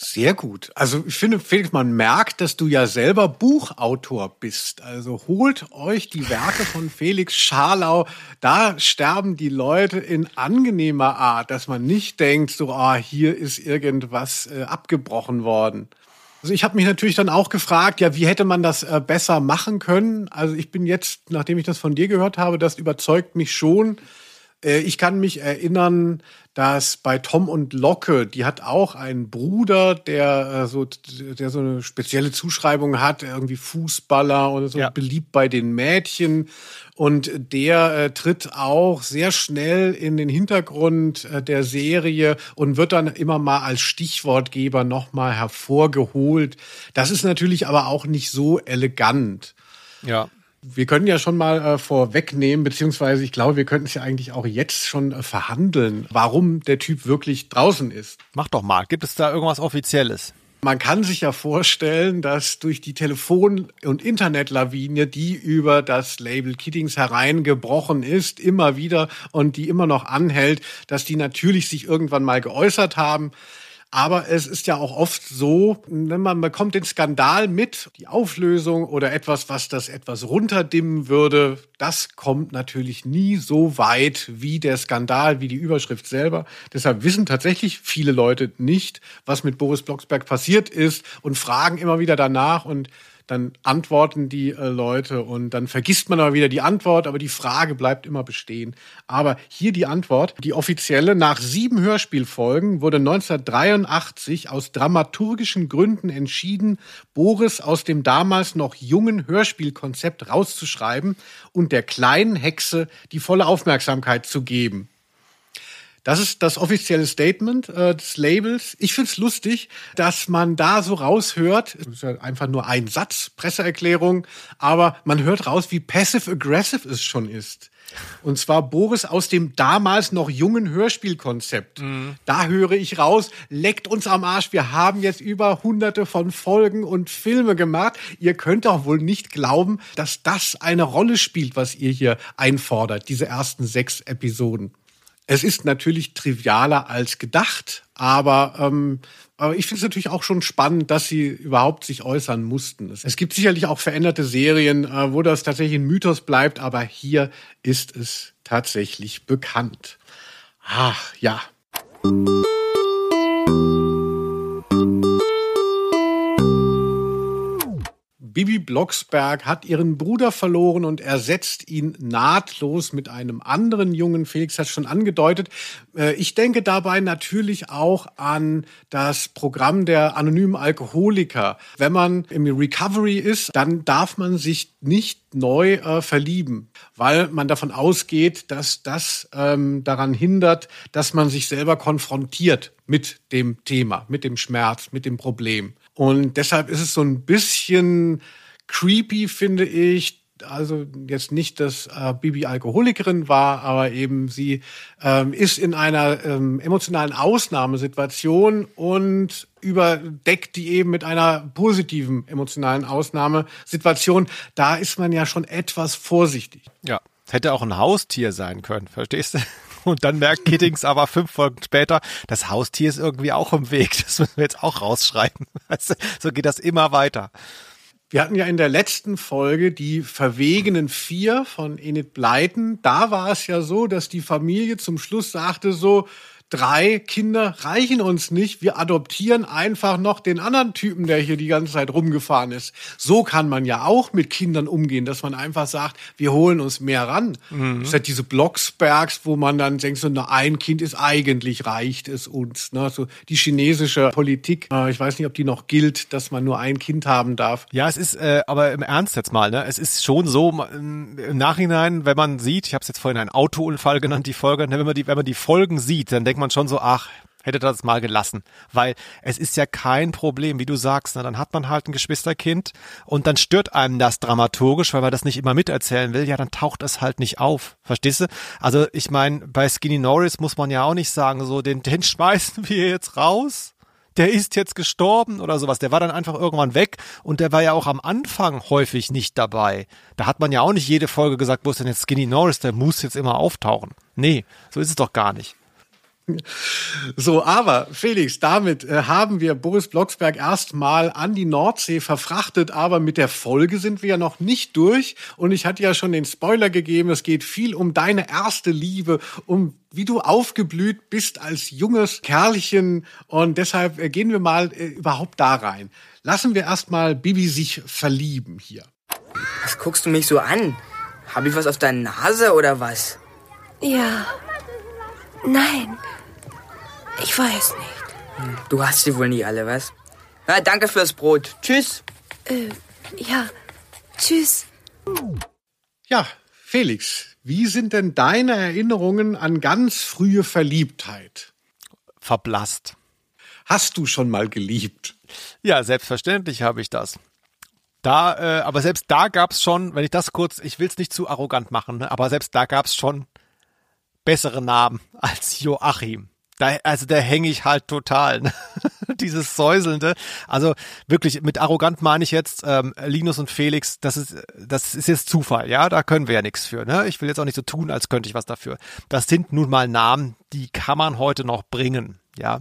Sehr gut. Also ich finde, Felix, man merkt, dass du ja selber Buchautor bist. Also holt euch die Werke von Felix Scharlau. Da sterben die Leute in angenehmer Art, dass man nicht denkt, so, ah, hier ist irgendwas äh, abgebrochen worden. Also ich habe mich natürlich dann auch gefragt, ja, wie hätte man das äh, besser machen können? Also ich bin jetzt, nachdem ich das von dir gehört habe, das überzeugt mich schon. Äh, ich kann mich erinnern, dass bei Tom und Locke, die hat auch einen Bruder, der äh, so, der so eine spezielle Zuschreibung hat, irgendwie Fußballer und so ja. beliebt bei den Mädchen. Und der äh, tritt auch sehr schnell in den Hintergrund äh, der Serie und wird dann immer mal als Stichwortgeber nochmal hervorgeholt. Das ist natürlich aber auch nicht so elegant.
Ja.
Wir können ja schon mal äh, vorwegnehmen, beziehungsweise ich glaube, wir könnten es ja eigentlich auch jetzt schon äh, verhandeln, warum der Typ wirklich draußen ist.
Mach doch mal. Gibt es da irgendwas Offizielles?
Man kann sich ja vorstellen, dass durch die Telefon- und Internetlawine, die über das Label Kiddings hereingebrochen ist, immer wieder und die immer noch anhält, dass die natürlich sich irgendwann mal geäußert haben. Aber es ist ja auch oft so, wenn man bekommt den Skandal mit, die Auflösung oder etwas, was das etwas runterdimmen würde, das kommt natürlich nie so weit wie der Skandal, wie die Überschrift selber. Deshalb wissen tatsächlich viele Leute nicht, was mit Boris Blocksberg passiert ist und fragen immer wieder danach und dann antworten die äh, Leute und dann vergisst man aber wieder die Antwort, aber die Frage bleibt immer bestehen. Aber hier die Antwort, die offizielle, nach sieben Hörspielfolgen wurde 1983 aus dramaturgischen Gründen entschieden, Boris aus dem damals noch jungen Hörspielkonzept rauszuschreiben und der kleinen Hexe die volle Aufmerksamkeit zu geben. Das ist das offizielle Statement äh, des Labels. Ich find's lustig, dass man da so raushört, das ist ja einfach nur ein Satz, Presseerklärung, aber man hört raus, wie passive-aggressive es schon ist. Und zwar Boris aus dem damals noch jungen Hörspielkonzept. Mhm. Da höre ich raus, leckt uns am Arsch. Wir haben jetzt über hunderte von Folgen und Filme gemacht. Ihr könnt doch wohl nicht glauben, dass das eine Rolle spielt, was ihr hier einfordert, diese ersten sechs Episoden. Es ist natürlich trivialer als gedacht, aber, ähm, aber ich finde es natürlich auch schon spannend, dass sie überhaupt sich äußern mussten. Es gibt sicherlich auch veränderte Serien, äh, wo das tatsächlich ein Mythos bleibt, aber hier ist es tatsächlich bekannt. Ach ja. Bibi Blocksberg hat ihren Bruder verloren und ersetzt ihn nahtlos mit einem anderen Jungen. Felix hat schon angedeutet. Äh, ich denke dabei natürlich auch an das Programm der anonymen Alkoholiker. Wenn man im Recovery ist, dann darf man sich nicht neu äh, verlieben, weil man davon ausgeht, dass das ähm, daran hindert, dass man sich selber konfrontiert mit dem Thema, mit dem Schmerz, mit dem Problem. Und deshalb ist es so ein bisschen creepy, finde ich. Also jetzt nicht, dass äh, Bibi Alkoholikerin war, aber eben sie ähm, ist in einer ähm, emotionalen Ausnahmesituation und überdeckt die eben mit einer positiven emotionalen Ausnahmesituation. Da ist man ja schon etwas vorsichtig.
Ja, hätte auch ein Haustier sein können, verstehst du? Und dann merkt Kiddings aber fünf Folgen später, das Haustier ist irgendwie auch im Weg. Das müssen wir jetzt auch rausschreiben. So geht das immer weiter.
Wir hatten ja in der letzten Folge die verwegenen vier von Enid Blyton. Da war es ja so, dass die Familie zum Schluss sagte so, drei Kinder reichen uns nicht. Wir adoptieren einfach noch den anderen Typen, der hier die ganze Zeit rumgefahren ist. So kann man ja auch mit Kindern umgehen, dass man einfach sagt, wir holen uns mehr ran. Mhm. Halt diese Blocksbergs, wo man dann denkt, so, na, ein Kind ist eigentlich, reicht es uns. Ne? So die chinesische Politik, äh, ich weiß nicht, ob die noch gilt, dass man nur ein Kind haben darf.
Ja, es ist, äh, aber im Ernst jetzt mal, ne? es ist schon so, im Nachhinein, wenn man sieht, ich habe es jetzt vorhin einen Autounfall genannt, die Folge, ne, wenn man die, wenn man die Folgen sieht, dann denkt denkt man schon so, ach, hätte das mal gelassen. Weil es ist ja kein Problem, wie du sagst. Ne? Dann hat man halt ein Geschwisterkind und dann stört einem das dramaturgisch, weil man das nicht immer miterzählen will. Ja, dann taucht es halt nicht auf. Verstehst du? Also ich meine, bei Skinny Norris muss man ja auch nicht sagen, so, den, den schmeißen wir jetzt raus. Der ist jetzt gestorben oder sowas. Der war dann einfach irgendwann weg und der war ja auch am Anfang häufig nicht dabei. Da hat man ja auch nicht jede Folge gesagt, wo ist denn jetzt Skinny Norris? Der muss jetzt immer auftauchen. Nee, so ist es doch gar nicht.
So, aber Felix, damit äh, haben wir Boris Blocksberg erstmal an die Nordsee verfrachtet, aber mit der Folge sind wir ja noch nicht durch. Und ich hatte ja schon den Spoiler gegeben, es geht viel um deine erste Liebe, um wie du aufgeblüht bist als junges Kerlchen. Und deshalb äh, gehen wir mal äh, überhaupt da rein. Lassen wir erstmal Bibi sich verlieben hier.
Was guckst du mich so an? Habe ich was auf der Nase oder was?
Ja. Nein. Ich weiß nicht.
Du hast sie wohl nie alle, was? Na, danke fürs Brot. Tschüss.
Äh, ja. Tschüss.
Ja, Felix, wie sind denn deine Erinnerungen an ganz frühe Verliebtheit?
Verblasst.
Hast du schon mal geliebt?
Ja, selbstverständlich habe ich das. Da, äh, aber selbst da gab es schon, wenn ich das kurz, ich will es nicht zu arrogant machen, ne, aber selbst da gab es schon bessere Namen als Joachim. Da, also da hänge ich halt total. Ne? Dieses Säuselnde. Also wirklich, mit arrogant meine ich jetzt, ähm, Linus und Felix, das ist, das ist jetzt Zufall, ja, da können wir ja nichts für. Ne? Ich will jetzt auch nicht so tun, als könnte ich was dafür. Das sind nun mal Namen, die kann man heute noch bringen. Ja,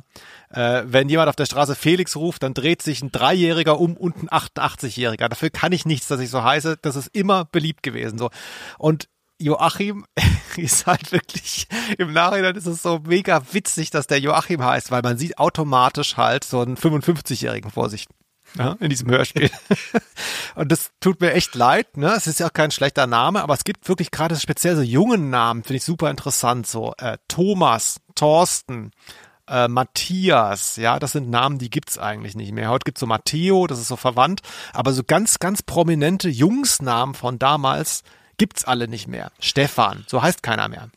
äh, wenn jemand auf der Straße Felix ruft, dann dreht sich ein Dreijähriger um und ein 88-Jähriger. Dafür kann ich nichts, dass ich so heiße. Das ist immer beliebt gewesen. So und Joachim ist halt wirklich, im Nachhinein ist es so mega witzig, dass der Joachim heißt, weil man sieht automatisch halt so einen 55-Jährigen vor sich. Ja, in diesem Hörspiel. und das tut mir echt leid, ne? Es ist ja auch kein schlechter Name, aber es gibt wirklich gerade speziell so jungen Namen, finde ich super interessant. So äh, Thomas, Thorsten, äh, Matthias, ja, das sind Namen, die gibt's eigentlich nicht mehr. Heute gibt's so Matteo, das ist so verwandt, aber so ganz, ganz prominente Jungsnamen von damals, gibt's alle nicht mehr. Stefan, so heißt keiner mehr.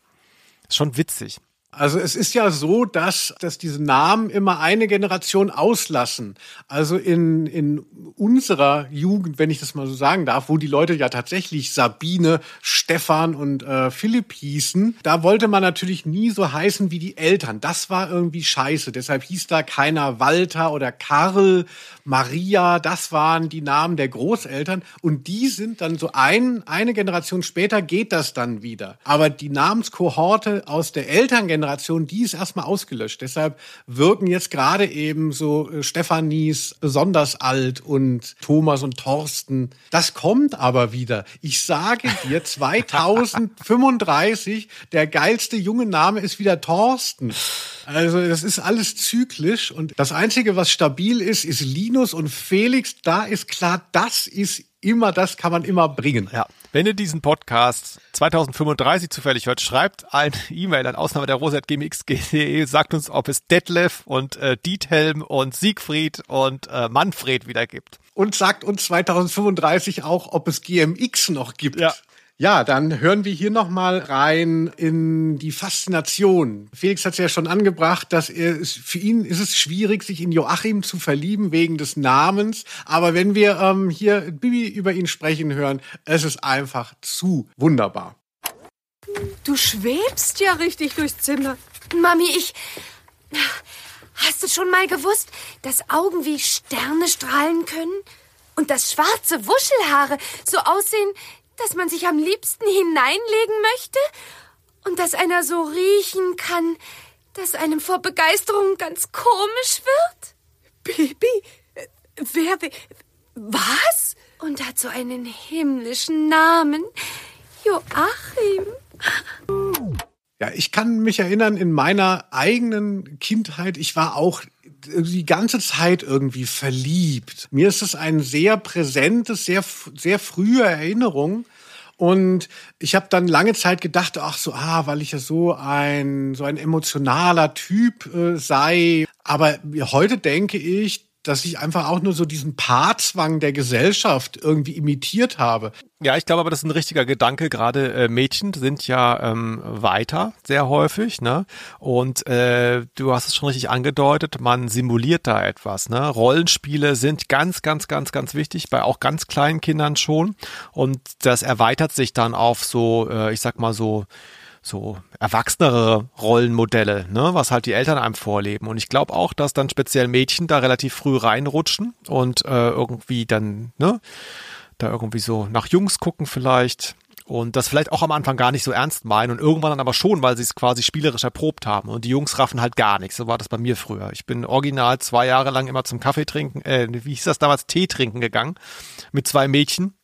Ist schon witzig.
Also es ist ja so, dass, dass diese Namen immer eine Generation auslassen. Also in, in unserer Jugend, wenn ich das mal so sagen darf, wo die Leute ja tatsächlich Sabine, Stefan und äh, Philipp hießen, da wollte man natürlich nie so heißen wie die Eltern. Das war irgendwie scheiße. Deshalb hieß da keiner Walter oder Karl, Maria. Das waren die Namen der Großeltern. Und die sind dann so ein, eine Generation später geht das dann wieder. Aber die Namenskohorte aus der Elterngeneration Generation, die ist erstmal ausgelöscht. Deshalb wirken jetzt gerade eben so äh, Stephanies besonders alt und Thomas und Thorsten. Das kommt aber wieder. Ich sage dir, 2035, der geilste junge Name ist wieder Thorsten. Also das ist alles zyklisch und das Einzige, was stabil ist, ist Linus und Felix. Da ist klar, das ist immer, das kann man immer bringen.
Ja. Wenn ihr diesen Podcast 2035 zufällig hört, schreibt ein E-Mail an Ausnahme der Rosat.gmx.de, sagt uns, ob es Detlef und äh, Diethelm und Siegfried und äh, Manfred wieder gibt.
Und sagt uns 2035 auch, ob es GMX noch gibt. Ja. Ja, dann hören wir hier noch mal rein in die Faszination. Felix hat es ja schon angebracht, dass er für ihn ist es schwierig, sich in Joachim zu verlieben wegen des Namens. Aber wenn wir ähm, hier Bibi über ihn sprechen hören, es ist einfach zu wunderbar.
Du schwebst ja richtig durchs Zimmer.
Mami, ich. Hast du schon mal gewusst, dass Augen wie Sterne strahlen können? Und dass schwarze Wuschelhaare so aussehen dass man sich am liebsten hineinlegen möchte? Und dass einer so riechen kann, dass einem vor Begeisterung ganz komisch wird?
Baby? Wer, wer was?
Und hat so einen himmlischen Namen. Joachim.
Ja, ich kann mich erinnern, in meiner eigenen Kindheit, ich war auch die ganze Zeit irgendwie verliebt. Mir ist es ein sehr präsentes, sehr, sehr frühe Erinnerung. Und ich habe dann lange Zeit gedacht, ach so, ah, weil ich ja so ein so ein emotionaler Typ äh, sei. Aber heute denke ich, dass ich einfach auch nur so diesen Paarzwang der Gesellschaft irgendwie imitiert habe.
Ja, ich glaube aber, das ist ein richtiger Gedanke. Gerade äh, Mädchen sind ja ähm, weiter sehr häufig, ne? Und äh, du hast es schon richtig angedeutet, man simuliert da etwas, ne? Rollenspiele sind ganz, ganz, ganz, ganz wichtig, bei auch ganz kleinen Kindern schon. Und das erweitert sich dann auf so, äh, ich sag mal so, so erwachsenere Rollenmodelle, ne, was halt die Eltern einem vorleben. Und ich glaube auch, dass dann speziell Mädchen da relativ früh reinrutschen und äh, irgendwie dann, ne, da irgendwie so nach Jungs gucken vielleicht und das vielleicht auch am Anfang gar nicht so ernst meinen und irgendwann dann aber schon, weil sie es quasi spielerisch erprobt haben und die Jungs raffen halt gar nichts. So war das bei mir früher. Ich bin original zwei Jahre lang immer zum Kaffee trinken, äh, wie hieß das damals, Tee trinken gegangen mit zwei Mädchen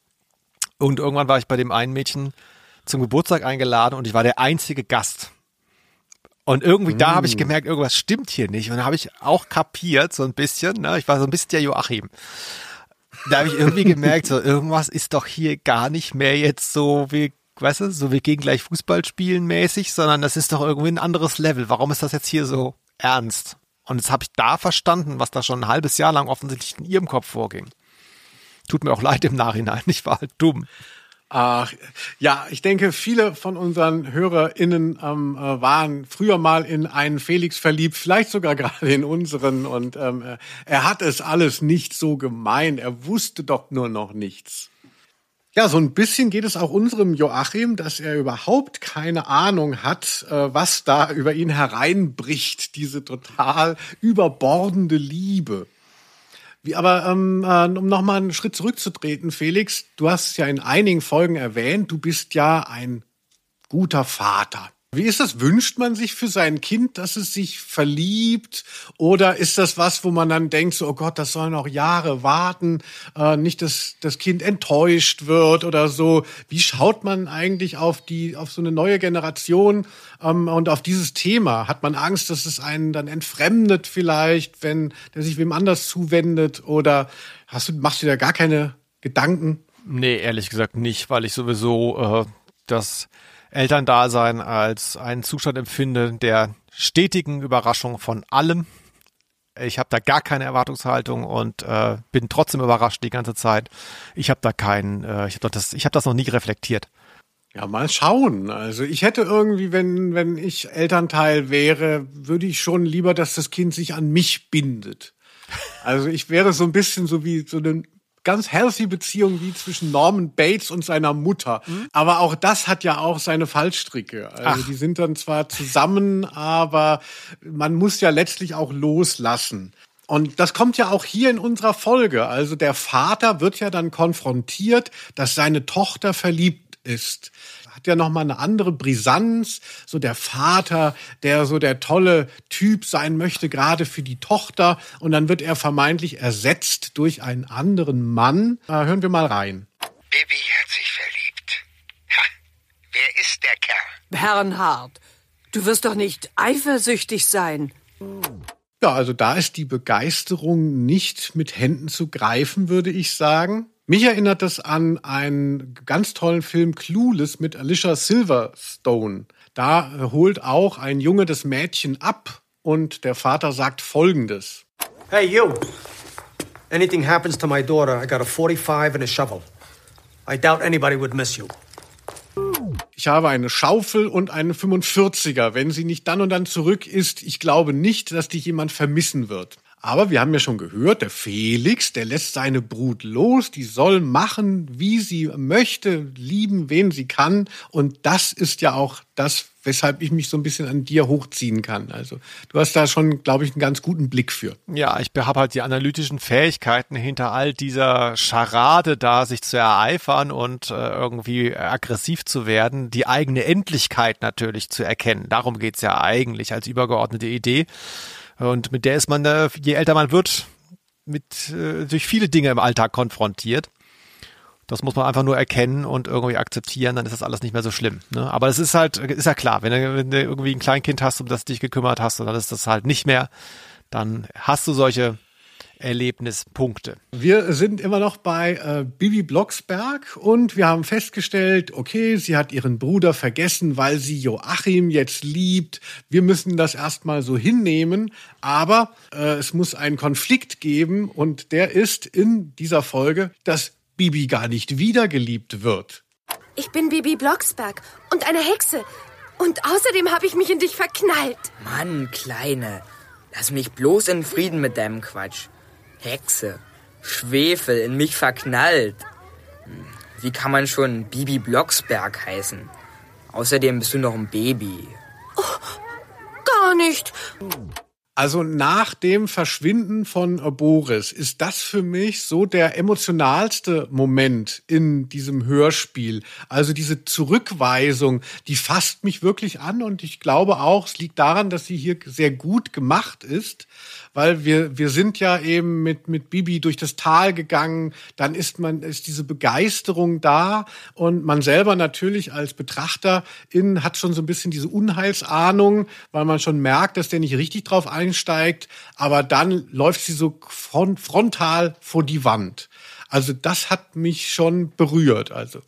und irgendwann war ich bei dem einen Mädchen zum Geburtstag eingeladen und ich war der einzige Gast. Und irgendwie mm. da habe ich mm. gemerkt, irgendwas stimmt hier nicht. Und da habe ich auch kapiert, so ein bisschen, ne? ich war so ein bisschen der Joachim. Da habe ich irgendwie gemerkt, so irgendwas ist doch hier gar nicht mehr jetzt so wie, weißt du, so wie gegen gleich Fußball spielen mäßig, sondern das ist doch irgendwie ein anderes Level. Warum ist das jetzt hier so ernst? Und jetzt habe ich da verstanden, was da schon ein halbes Jahr lang offensichtlich in ihrem Kopf vorging. Tut mir auch leid im Nachhinein, ich war halt dumm.
Ach, ja, ich denke, viele von unseren HörerInnen ähm, äh, waren früher mal in einen Felix verliebt, vielleicht sogar gerade in unseren. Und ähm, äh, er hat es alles nicht so gemeint. Er wusste doch nur noch nichts. Ja, so ein bisschen geht es auch unserem Joachim, dass er überhaupt keine Ahnung hat, äh, was da über ihn hereinbricht, diese total überbordende Liebe. Wie, aber ähm, äh, um nochmal einen Schritt zurückzutreten, Felix, du hast es ja in einigen Folgen erwähnt, du bist ja ein guter Vater. Wie ist das? Wünscht man sich für sein Kind, dass es sich verliebt? Oder ist das was, wo man dann denkt, so, oh Gott, das soll noch Jahre warten, äh, nicht, dass das Kind enttäuscht wird oder so? Wie schaut man eigentlich auf die, auf so eine neue Generation ähm, und auf dieses Thema? Hat man Angst, dass es einen dann entfremdet vielleicht, wenn der sich wem anders zuwendet? Oder hast du, machst du da gar keine Gedanken?
Nee, ehrlich gesagt nicht, weil ich sowieso äh, das Elterndasein als einen Zustand empfinde der stetigen Überraschung von allem. Ich habe da gar keine Erwartungshaltung und äh, bin trotzdem überrascht die ganze Zeit. Ich habe da keinen, äh, ich habe das, habe das noch nie reflektiert.
Ja, mal schauen. Also ich hätte irgendwie, wenn wenn ich Elternteil wäre, würde ich schon lieber, dass das Kind sich an mich bindet. Also ich wäre so ein bisschen so wie so ein ganz healthy Beziehung wie zwischen Norman Bates und seiner Mutter. Mhm. Aber auch das hat ja auch seine Fallstricke. Also Ach. die sind dann zwar zusammen, aber man muss ja letztlich auch loslassen. Und das kommt ja auch hier in unserer Folge. Also der Vater wird ja dann konfrontiert, dass seine Tochter verliebt ist hat ja nochmal eine andere Brisanz. So der Vater, der so der tolle Typ sein möchte, gerade für die Tochter. Und dann wird er vermeintlich ersetzt durch einen anderen Mann. Äh, hören wir mal rein.
Bibi hat sich verliebt. Ha, wer ist der Kerl?
Bernhard, du wirst doch nicht eifersüchtig sein.
Ja, also da ist die Begeisterung nicht mit Händen zu greifen, würde ich sagen. Mich erinnert das an einen ganz tollen Film Clueless mit Alicia Silverstone. Da holt auch ein Junge das Mädchen ab und der Vater sagt folgendes.
Hey you. Anything happens to my daughter, I got a 45 and a shovel. I doubt anybody would miss you.
Ich habe eine Schaufel und eine 45er. Wenn sie nicht dann und dann zurück ist, ich glaube nicht, dass dich jemand vermissen wird. Aber wir haben ja schon gehört, der Felix, der lässt seine Brut los, die soll machen, wie sie möchte, lieben, wen sie kann. Und das ist ja auch das, weshalb ich mich so ein bisschen an dir hochziehen kann. Also du hast da schon, glaube ich, einen ganz guten Blick für.
Ja, ich habe halt die analytischen Fähigkeiten hinter all dieser Scharade da, sich zu ereifern und äh, irgendwie aggressiv zu werden, die eigene Endlichkeit natürlich zu erkennen. Darum geht's ja eigentlich als übergeordnete Idee. Und mit der ist man, äh, je älter man wird, mit äh, durch viele Dinge im Alltag konfrontiert. Das muss man einfach nur erkennen und irgendwie akzeptieren, dann ist das alles nicht mehr so schlimm. Ne? Aber es ist halt, ist ja klar, wenn du, wenn du irgendwie ein Kleinkind hast, um das dich gekümmert hast, und dann ist das halt nicht mehr, dann hast du solche Erlebnispunkte.
Wir sind immer noch bei äh, Bibi Blocksberg und wir haben festgestellt, okay, sie hat ihren Bruder vergessen, weil sie Joachim jetzt liebt. Wir müssen das erstmal so hinnehmen, aber äh, es muss einen Konflikt geben und der ist in dieser Folge, dass Bibi gar nicht wiedergeliebt wird.
Ich bin Bibi Blocksberg und eine Hexe. Und außerdem habe ich mich in dich verknallt.
Mann, Kleine, lass mich bloß in Frieden mit deinem Quatsch. Hexe, Schwefel, in mich verknallt. Wie kann man schon Bibi Blocksberg heißen? Außerdem bist du noch ein Baby.
Oh, gar nicht.
Also nach dem Verschwinden von Boris ist das für mich so der emotionalste Moment in diesem Hörspiel. Also diese Zurückweisung, die fasst mich wirklich an und ich glaube auch, es liegt daran, dass sie hier sehr gut gemacht ist, weil wir, wir sind ja eben mit, mit Bibi durch das Tal gegangen, dann ist man, ist diese Begeisterung da und man selber natürlich als Betrachter in hat schon so ein bisschen diese Unheilsahnung, weil man schon merkt, dass der nicht richtig drauf einsteigt, aber dann läuft sie so frontal vor die Wand. Also das hat mich schon berührt. Also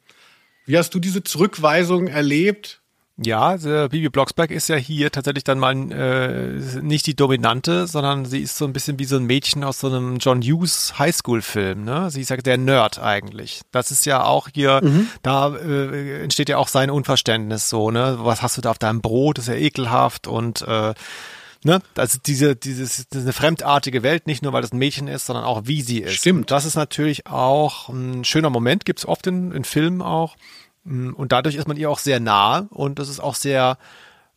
wie hast du diese Zurückweisung erlebt?
Ja, Bibi Blocksberg ist ja hier tatsächlich dann mal äh, nicht die Dominante, sondern sie ist so ein bisschen wie so ein Mädchen aus so einem John Hughes Highschool-Film. Ne? Sie ist ja der Nerd eigentlich. Das ist ja auch hier, mhm. da äh, entsteht ja auch sein Unverständnis so. Ne, was hast du da auf deinem Brot? Das ist ja ekelhaft und äh, ne, also diese, dieses, das ist eine fremdartige Welt, nicht nur weil das ein Mädchen ist, sondern auch wie sie ist.
Stimmt.
Und das ist natürlich auch ein schöner Moment, gibt's oft in, in Filmen auch. Mm, und dadurch ist man ihr auch sehr nah und es ist auch sehr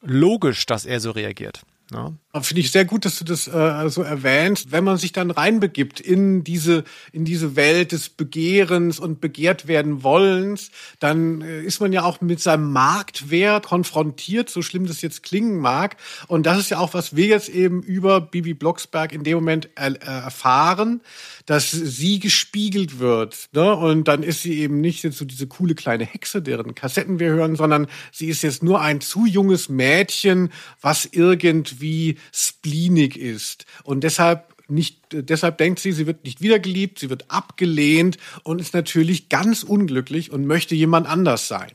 logisch, dass er so reagiert. Ja.
Finde ich sehr gut, dass du das äh, so erwähnst. Wenn man sich dann reinbegibt in diese, in diese Welt des Begehrens und begehrt werden wollens, dann äh, ist man ja auch mit seinem Marktwert konfrontiert, so schlimm das jetzt klingen mag. Und das ist ja auch, was wir jetzt eben über Bibi Blocksberg in dem Moment er, äh, erfahren, dass sie gespiegelt wird. Ne? Und dann ist sie eben nicht jetzt so diese coole kleine Hexe, deren Kassetten wir hören, sondern sie ist jetzt nur ein zu junges Mädchen, was irgendwie spleenig ist. Und deshalb nicht, deshalb denkt sie, sie wird nicht wiedergeliebt, sie wird abgelehnt und ist natürlich ganz unglücklich und möchte jemand anders sein.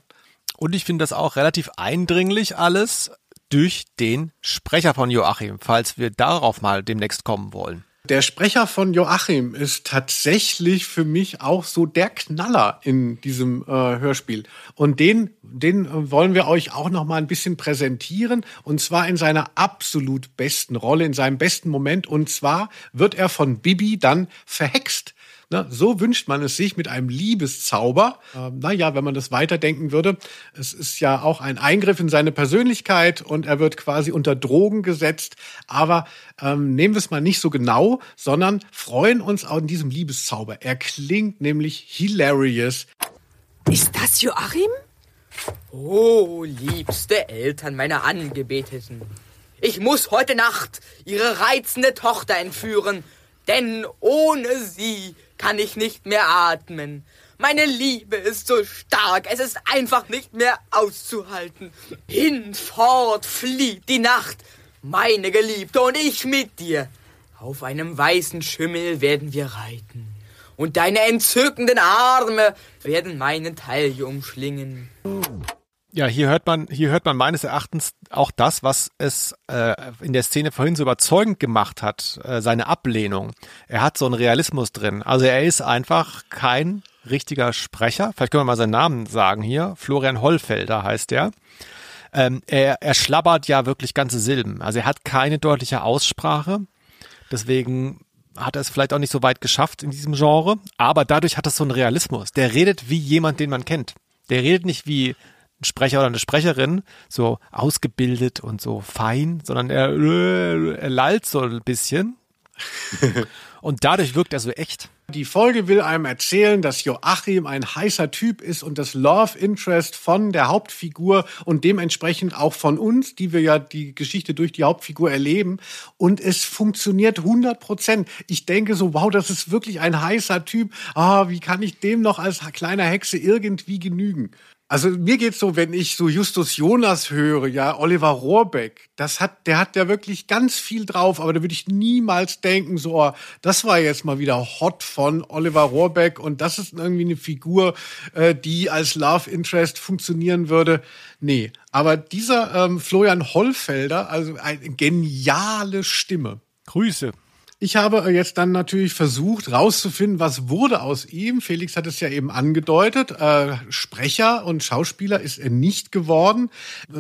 Und ich finde das auch relativ eindringlich alles durch den Sprecher von Joachim, falls wir darauf mal demnächst kommen wollen.
Der Sprecher von Joachim ist tatsächlich für mich auch so der Knaller in diesem äh, Hörspiel. Und den, den äh, wollen wir euch auch noch mal ein bisschen präsentieren. Und zwar in seiner absolut besten Rolle, in seinem besten Moment. Und zwar wird er von Bibi dann verhext. Na, so wünscht man es sich mit einem Liebeszauber. Ähm, naja, wenn man das weiterdenken würde, es ist ja auch ein Eingriff in seine Persönlichkeit und er wird quasi unter Drogen gesetzt. Aber ähm, nehmen wir es mal nicht so genau, sondern freuen uns auch in diesem Liebeszauber. Er klingt nämlich hilarious.
Ist das Joachim?
Oh, liebste Eltern meiner Angebeteten. Ich muss heute Nacht ihre reizende Tochter entführen, denn ohne sie kann ich nicht mehr atmen. Meine Liebe ist so stark, es ist einfach nicht mehr auszuhalten. Hinfort flieht die Nacht, meine Geliebte und ich mit dir. Auf einem weißen Schimmel werden wir reiten. Und deine entzückenden Arme werden meinen Taille umschlingen.
Ja, hier hört man, hier hört man meines Erachtens auch das, was es äh, in der Szene vorhin so überzeugend gemacht hat, äh, seine Ablehnung. Er hat so einen Realismus drin. Also er ist einfach kein richtiger Sprecher. Vielleicht können wir mal seinen Namen sagen hier. Florian Hollfelder heißt er. Ähm, er, er schlabbert ja wirklich ganze Silben. Also er hat keine deutliche Aussprache. Deswegen hat er es vielleicht auch nicht so weit geschafft in diesem Genre. Aber dadurch hat es so einen Realismus. Der redet wie jemand, den man kennt. Der redet nicht wie ein Sprecher oder eine Sprecherin so ausgebildet und so fein, sondern er, er lallt so ein bisschen. und dadurch wirkt er so echt.
Die Folge will einem erzählen, dass Joachim ein heißer Typ ist und das Love Interest von der Hauptfigur und dementsprechend auch von uns, die wir ja die Geschichte durch die Hauptfigur erleben. Und es funktioniert 100 Prozent. Ich denke so, wow, das ist wirklich ein heißer Typ. Ah, wie kann ich dem noch als kleiner Hexe irgendwie genügen? Also mir geht's so, wenn ich so Justus Jonas höre, ja, Oliver Rohrbeck, das hat, der hat ja wirklich ganz viel drauf, aber da würde ich niemals denken, so, oh, das war jetzt mal wieder hot von Oliver Rohrbeck und das ist irgendwie eine Figur, äh, die als Love Interest funktionieren würde. Nee, aber dieser ähm, Florian Hollfelder, also eine geniale Stimme.
Grüße.
Ich habe jetzt dann natürlich versucht rauszufinden, was wurde aus ihm. Felix hat es ja eben angedeutet. Äh, Sprecher und Schauspieler ist er nicht geworden.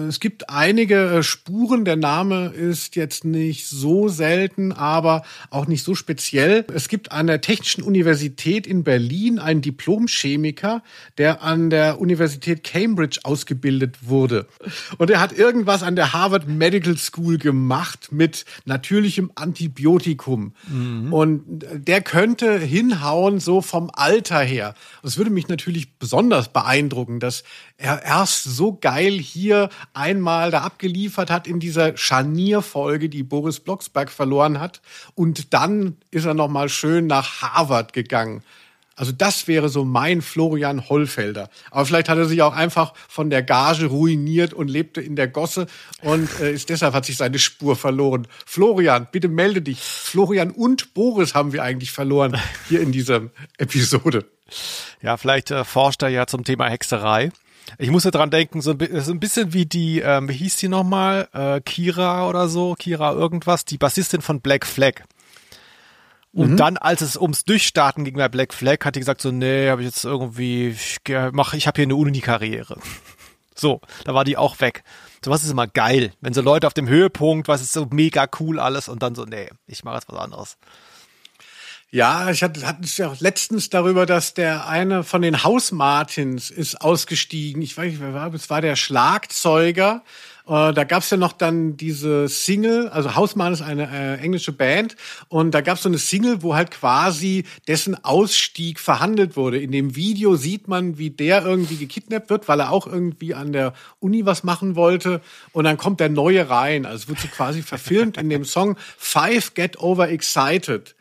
Es gibt einige äh, Spuren. Der Name ist jetzt nicht so selten, aber auch nicht so speziell. Es gibt an der Technischen Universität in Berlin einen Diplomchemiker, der an der Universität Cambridge ausgebildet wurde. Und er hat irgendwas an der Harvard Medical School gemacht mit natürlichem Antibiotikum. Mhm. Und der könnte hinhauen, so vom Alter her. Es würde mich natürlich besonders beeindrucken, dass er erst so geil hier einmal da abgeliefert hat in dieser Scharnierfolge, die Boris Blocksberg verloren hat. Und dann ist er nochmal schön nach Harvard gegangen. Also das wäre so mein Florian Hollfelder. Aber vielleicht hat er sich auch einfach von der Gage ruiniert und lebte in der Gosse und äh, ist deshalb hat sich seine Spur verloren. Florian, bitte melde dich. Florian und Boris haben wir eigentlich verloren hier in dieser Episode.
Ja, vielleicht äh, forscht er ja zum Thema Hexerei. Ich musste dran denken, so ein, bisschen wie die, ähm, wie hieß die nochmal? Äh, Kira oder so, Kira irgendwas, die Bassistin von Black Flag. Und mhm. dann, als es ums Durchstarten ging bei Black Flag, hat die gesagt so, nee, habe ich jetzt irgendwie, ich mach, ich habe hier eine Uni-Karriere. So, da war die auch weg. So was ist immer geil, wenn so Leute auf dem Höhepunkt, was ist so mega cool alles und dann so, nee, ich mache jetzt was anderes.
Ja, ich hatte, hatten es ja auch letztens darüber, dass der eine von den Hausmartins ist ausgestiegen. Ich weiß nicht, wer war, es war der Schlagzeuger äh, da gab's ja noch dann diese Single, also Hausmann ist eine äh, englische Band und da gab's so eine Single, wo halt quasi dessen Ausstieg verhandelt wurde. In dem Video sieht man, wie der irgendwie gekidnappt wird, weil er auch irgendwie an der Uni was machen wollte und dann kommt der Neue rein. Also es wird so quasi verfilmt in dem Song Five Get Over Excited.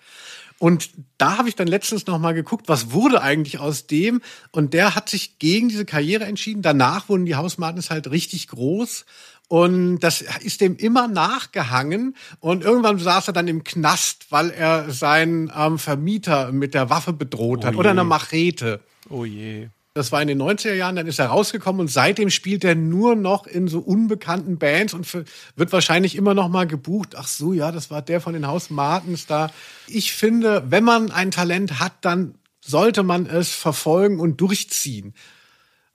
Und da habe ich dann letztens noch mal geguckt, was wurde eigentlich aus dem? Und der hat sich gegen diese Karriere entschieden. Danach wurden die Hausmartins halt richtig groß. Und das ist dem immer nachgehangen. Und irgendwann saß er dann im Knast, weil er seinen ähm, Vermieter mit der Waffe bedroht oh hat. Oder einer Machete.
Oh je.
Das war in den 90er Jahren, dann ist er rausgekommen und seitdem spielt er nur noch in so unbekannten Bands und wird wahrscheinlich immer noch mal gebucht. Ach so, ja, das war der von den Haus Martens da. Ich finde, wenn man ein Talent hat, dann sollte man es verfolgen und durchziehen.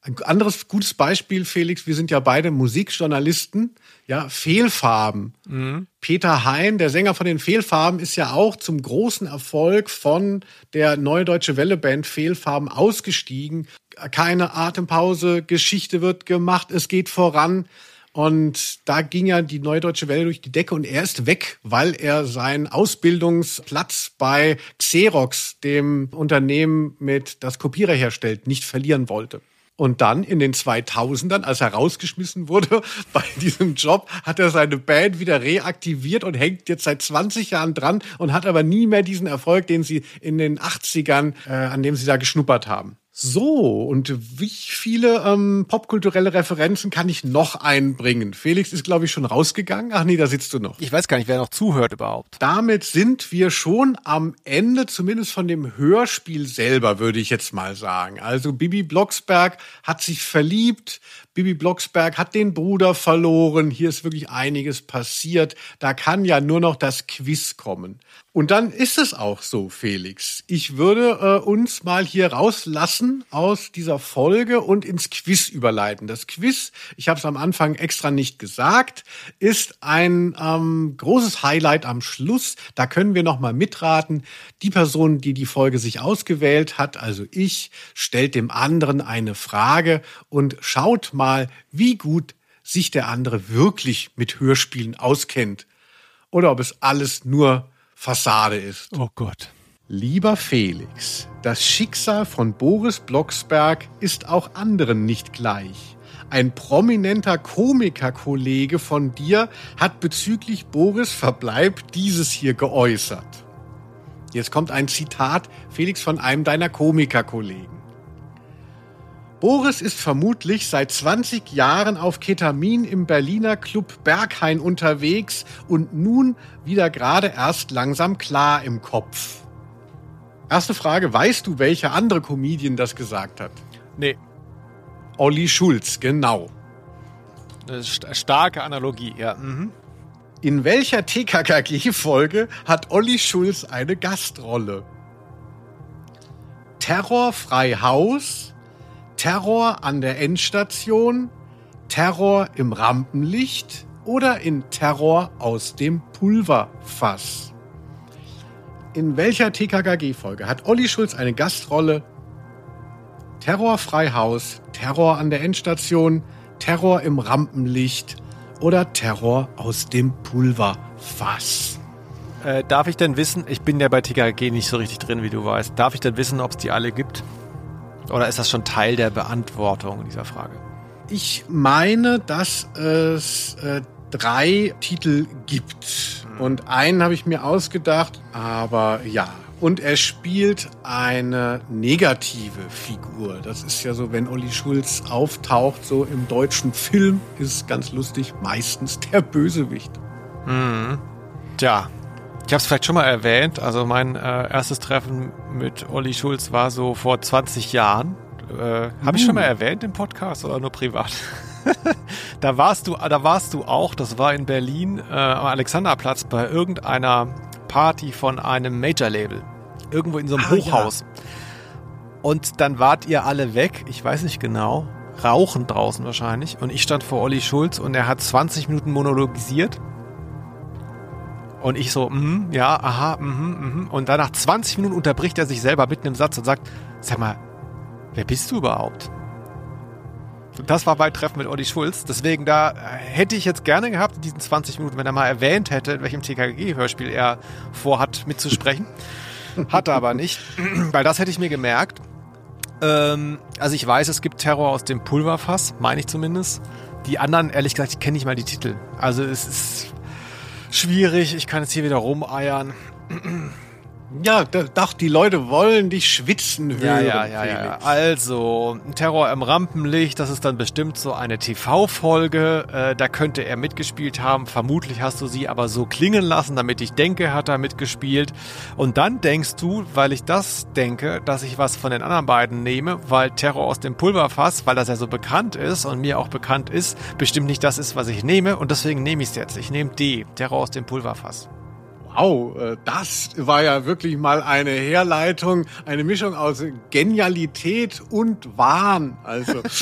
Ein anderes gutes Beispiel, Felix, wir sind ja beide Musikjournalisten. Ja, Fehlfarben. Mhm. Peter Hein, der Sänger von den Fehlfarben, ist ja auch zum großen Erfolg von der Neue Deutsche Welle Band Fehlfarben ausgestiegen. Keine Atempause, Geschichte wird gemacht, es geht voran. Und da ging ja die Neue Deutsche Welle durch die Decke und er ist weg, weil er seinen Ausbildungsplatz bei Xerox, dem Unternehmen mit das Kopierer herstellt, nicht verlieren wollte. Und dann in den 2000ern, als er rausgeschmissen wurde bei diesem Job, hat er seine Band wieder reaktiviert und hängt jetzt seit 20 Jahren dran und hat aber nie mehr diesen Erfolg, den sie in den 80ern, äh, an dem sie da geschnuppert haben. So, und wie viele ähm, popkulturelle Referenzen kann ich noch einbringen? Felix ist, glaube ich, schon rausgegangen. Ach nee, da sitzt du noch.
Ich weiß gar nicht, wer noch zuhört überhaupt.
Damit sind wir schon am Ende, zumindest von dem Hörspiel selber, würde ich jetzt mal sagen. Also Bibi Blocksberg hat sich verliebt, Bibi Blocksberg hat den Bruder verloren. Hier ist wirklich einiges passiert. Da kann ja nur noch das Quiz kommen. Und dann ist es auch so, Felix. Ich würde äh, uns mal hier rauslassen aus dieser Folge und ins Quiz überleiten. Das Quiz, ich habe es am Anfang extra nicht gesagt, ist ein ähm, großes Highlight am Schluss. Da können wir noch mal mitraten. Die Person, die die Folge sich ausgewählt hat, also ich, stellt dem anderen eine Frage und schaut mal, wie gut sich der andere wirklich mit Hörspielen auskennt oder ob es alles nur Fassade ist.
Oh Gott.
Lieber Felix, das Schicksal von Boris Blocksberg ist auch anderen nicht gleich. Ein prominenter Komikerkollege von dir hat bezüglich Boris Verbleib dieses hier geäußert. Jetzt kommt ein Zitat, Felix, von einem deiner Komikerkollegen. Boris ist vermutlich seit 20 Jahren auf Ketamin im Berliner Club Berghain unterwegs und nun wieder gerade erst langsam klar im Kopf. Erste Frage, weißt du, welcher andere Comedian das gesagt hat?
Nee.
Olli Schulz, genau.
Eine st starke Analogie, ja. Mhm.
In welcher TKKG-Folge hat Olli Schulz eine Gastrolle? Terrorfrei Haus, Terror an der Endstation, Terror im Rampenlicht oder in Terror aus dem Pulverfass? In welcher TKKG-Folge hat Olli Schulz eine Gastrolle? Terror Freihaus, Terror an der Endstation, Terror im Rampenlicht oder Terror aus dem Pulverfass?
Äh, darf ich denn wissen, ich bin ja bei TKKG nicht so richtig drin, wie du weißt, darf ich denn wissen, ob es die alle gibt? Oder ist das schon Teil der Beantwortung dieser Frage?
Ich meine, dass es äh, drei Titel gibt. Und einen habe ich mir ausgedacht, aber ja. Und er spielt eine negative Figur. Das ist ja so, wenn Olli Schulz auftaucht, so im deutschen Film, ist ganz lustig, meistens der Bösewicht.
Mhm. Tja, ich habe es vielleicht schon mal erwähnt. Also mein äh, erstes Treffen mit Olli Schulz war so vor 20 Jahren. Äh, habe ich schon mal erwähnt im Podcast oder nur privat? da warst du, da warst du auch. Das war in Berlin äh, am Alexanderplatz bei irgendeiner Party von einem Major-Label. Irgendwo in so einem
Ah,
Hochhaus. Und dann wart ihr alle weg. Ich weiß nicht genau. Rauchen draußen wahrscheinlich. Und ich stand vor Olli Schulz und er hat 20 Minuten monologisiert. Und ich so, mhm, ja, aha, mhm, mhm. Und dann nach 20 Minuten unterbricht er sich selber mitten im Satz und sagt, sag mal, wer bist du überhaupt? Das war mein Treffen mit Olli Schulz. Deswegen da äh, hätte ich jetzt gerne gehabt in diesen 20 Minuten, wenn er mal erwähnt hätte, in welchem TKG-Hörspiel er vorhat mitzusprechen. Hat er aber nicht, weil das hätte ich mir gemerkt. Ähm, also ich weiß, es gibt Terror aus dem Pulverfass, meine ich zumindest. Die anderen, ehrlich gesagt, ich kenne nicht mal die Titel. Also es ist schwierig. Ich kann jetzt hier wieder rumeiern.
Ja, doch, die Leute wollen dich schwitzen hören.
Ja, ja, ja, ja. Also, Terror im Rampenlicht, das ist dann bestimmt so eine TV-Folge. Äh, da könnte er mitgespielt haben. Vermutlich hast du sie aber so klingen lassen, damit ich denke, hat er mitgespielt. Und dann denkst du, weil ich das denke, dass ich was von den anderen beiden nehme, weil Terror aus dem Pulverfass, weil das ja so bekannt ist und mir auch bekannt ist, bestimmt nicht das ist, was ich nehme. Und deswegen nehme ich es jetzt. Ich nehme D, Terror aus dem Pulverfass.
Wow, äh, das war ja wirklich mal eine Herleitung, eine Mischung aus Genialität und Wahn. Also.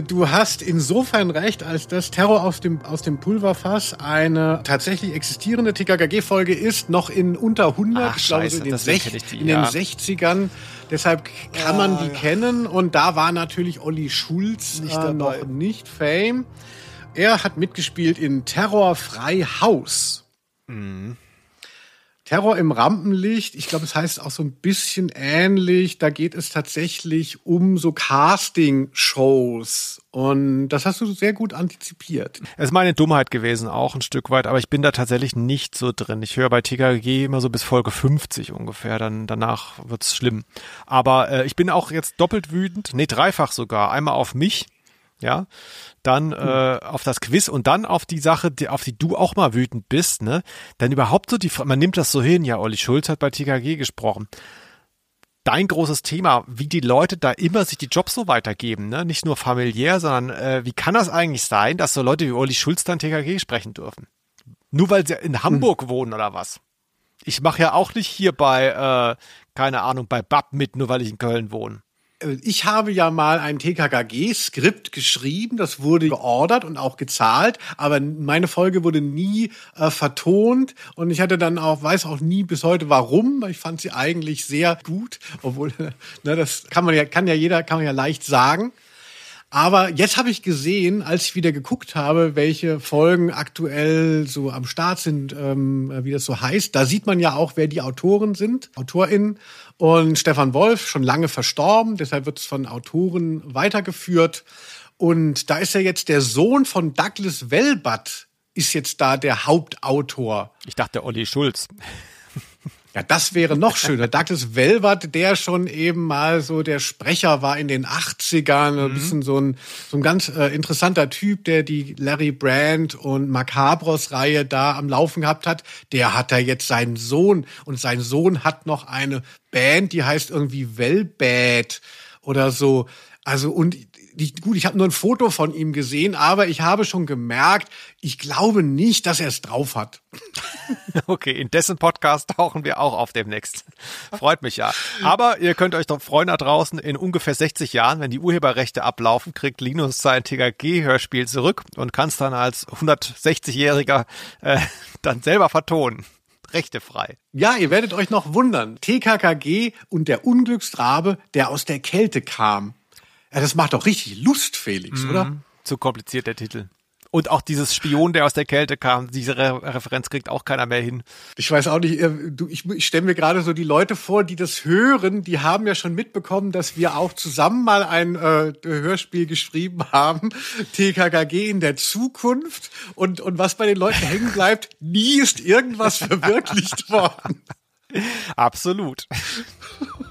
Du hast insofern recht, als dass Terror aus dem, aus dem Pulverfass eine tatsächlich existierende TKKG-Folge ist, noch in unter 100,
Ach,
ich glaube
scheiße,
in, den,
ich die,
in
ja.
den 60ern. Deshalb kann man die kennen und da war natürlich Olli Schulz
Nicht
äh, noch nicht Fame. Er hat mitgespielt in Terror Frei Haus. Terror im Rampenlicht, ich glaube, es heißt auch so ein bisschen ähnlich. Da geht es tatsächlich um so Casting-Shows. Und das hast du sehr gut antizipiert.
Es ist meine Dummheit gewesen, auch ein Stück weit, aber ich bin da tatsächlich nicht so drin. Ich höre bei TKG immer so bis Folge 50 ungefähr, dann danach wird's schlimm. Aber äh, ich bin auch jetzt doppelt wütend, nee, dreifach sogar. Einmal auf mich, ja, dann äh, auf das Quiz und dann auf die Sache, die, auf die du auch mal wütend bist, ne? Dann überhaupt so die, man nimmt das so hin, ja, Olli Schulz hat bei TKG gesprochen dein großes Thema, wie die Leute da immer sich die Jobs so weitergeben, ne? Nicht nur familiär, sondern äh, wie kann das eigentlich sein, dass so Leute wie Uli Schulz dann TKG sprechen dürfen? Nur weil sie in Hamburg wohnen oder was? Ich mache ja auch nicht hier bei, äh, keine Ahnung, bei BAP mit, nur weil ich in Köln wohne.
Ich habe ja mal ein TKKG-Skript geschrieben, das wurde geordert und auch gezahlt, aber meine Folge wurde nie äh, vertont und ich hatte dann auch, weiß auch nie bis heute warum, ich fand sie eigentlich sehr gut, obwohl, ne, das kann man ja, kann ja jeder, kann man ja leicht sagen. Aber jetzt habe ich gesehen, als ich wieder geguckt habe, welche Folgen aktuell so am Start sind, ähm, wie das so heißt. Da sieht man ja auch, wer die Autoren sind, AutorInnen. Und Stefan Wolf, schon lange verstorben, deshalb wird es von Autoren weitergeführt. Und da ist ja jetzt der Sohn von Douglas Welbert, ist jetzt da der Hauptautor.
Ich dachte Olli Schulz.
Ja, das wäre noch schöner. Douglas Welbert, der schon eben mal so der Sprecher war in den 80ern, mhm. ein bisschen so ein, so ein ganz äh, interessanter Typ, der die Larry Brand und Macabros Reihe da am Laufen gehabt hat. Der hat da jetzt seinen Sohn und sein Sohn hat noch eine Band, die heißt irgendwie Wellbad oder so. Also und die, gut, ich habe nur ein Foto von ihm gesehen, aber ich habe schon gemerkt, ich glaube nicht, dass er es drauf hat.
Okay, in dessen Podcast tauchen wir auch auf demnächst. Freut mich ja. Aber ihr könnt euch doch freuen da draußen, in ungefähr 60 Jahren, wenn die Urheberrechte ablaufen, kriegt Linus sein TKG-Hörspiel zurück und kann es dann als 160-Jähriger äh, dann selber vertonen. Rechte frei.
Ja, ihr werdet euch noch wundern. TKKG und der Unglücksrabe, der aus der Kälte kam. Ja, das macht doch richtig Lust, Felix, mhm. oder?
Zu kompliziert der Titel. Und auch dieses Spion, der aus der Kälte kam, diese Re Referenz kriegt auch keiner mehr hin.
Ich weiß auch nicht, äh, du, ich, ich stelle mir gerade so die Leute vor, die das hören, die haben ja schon mitbekommen, dass wir auch zusammen mal ein äh, Hörspiel geschrieben haben, TKKG in der Zukunft. Und, und was bei den Leuten hängen bleibt, nie ist irgendwas verwirklicht worden.
Absolut.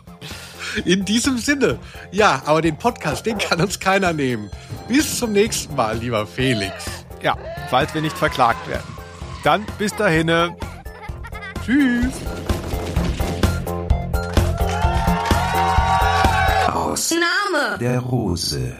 In diesem Sinne. Ja, aber den Podcast, den kann uns keiner nehmen. Bis zum nächsten Mal, lieber Felix.
Ja, falls wir nicht verklagt werden. Dann bis dahin. Tschüss.
Aus Name der Rose.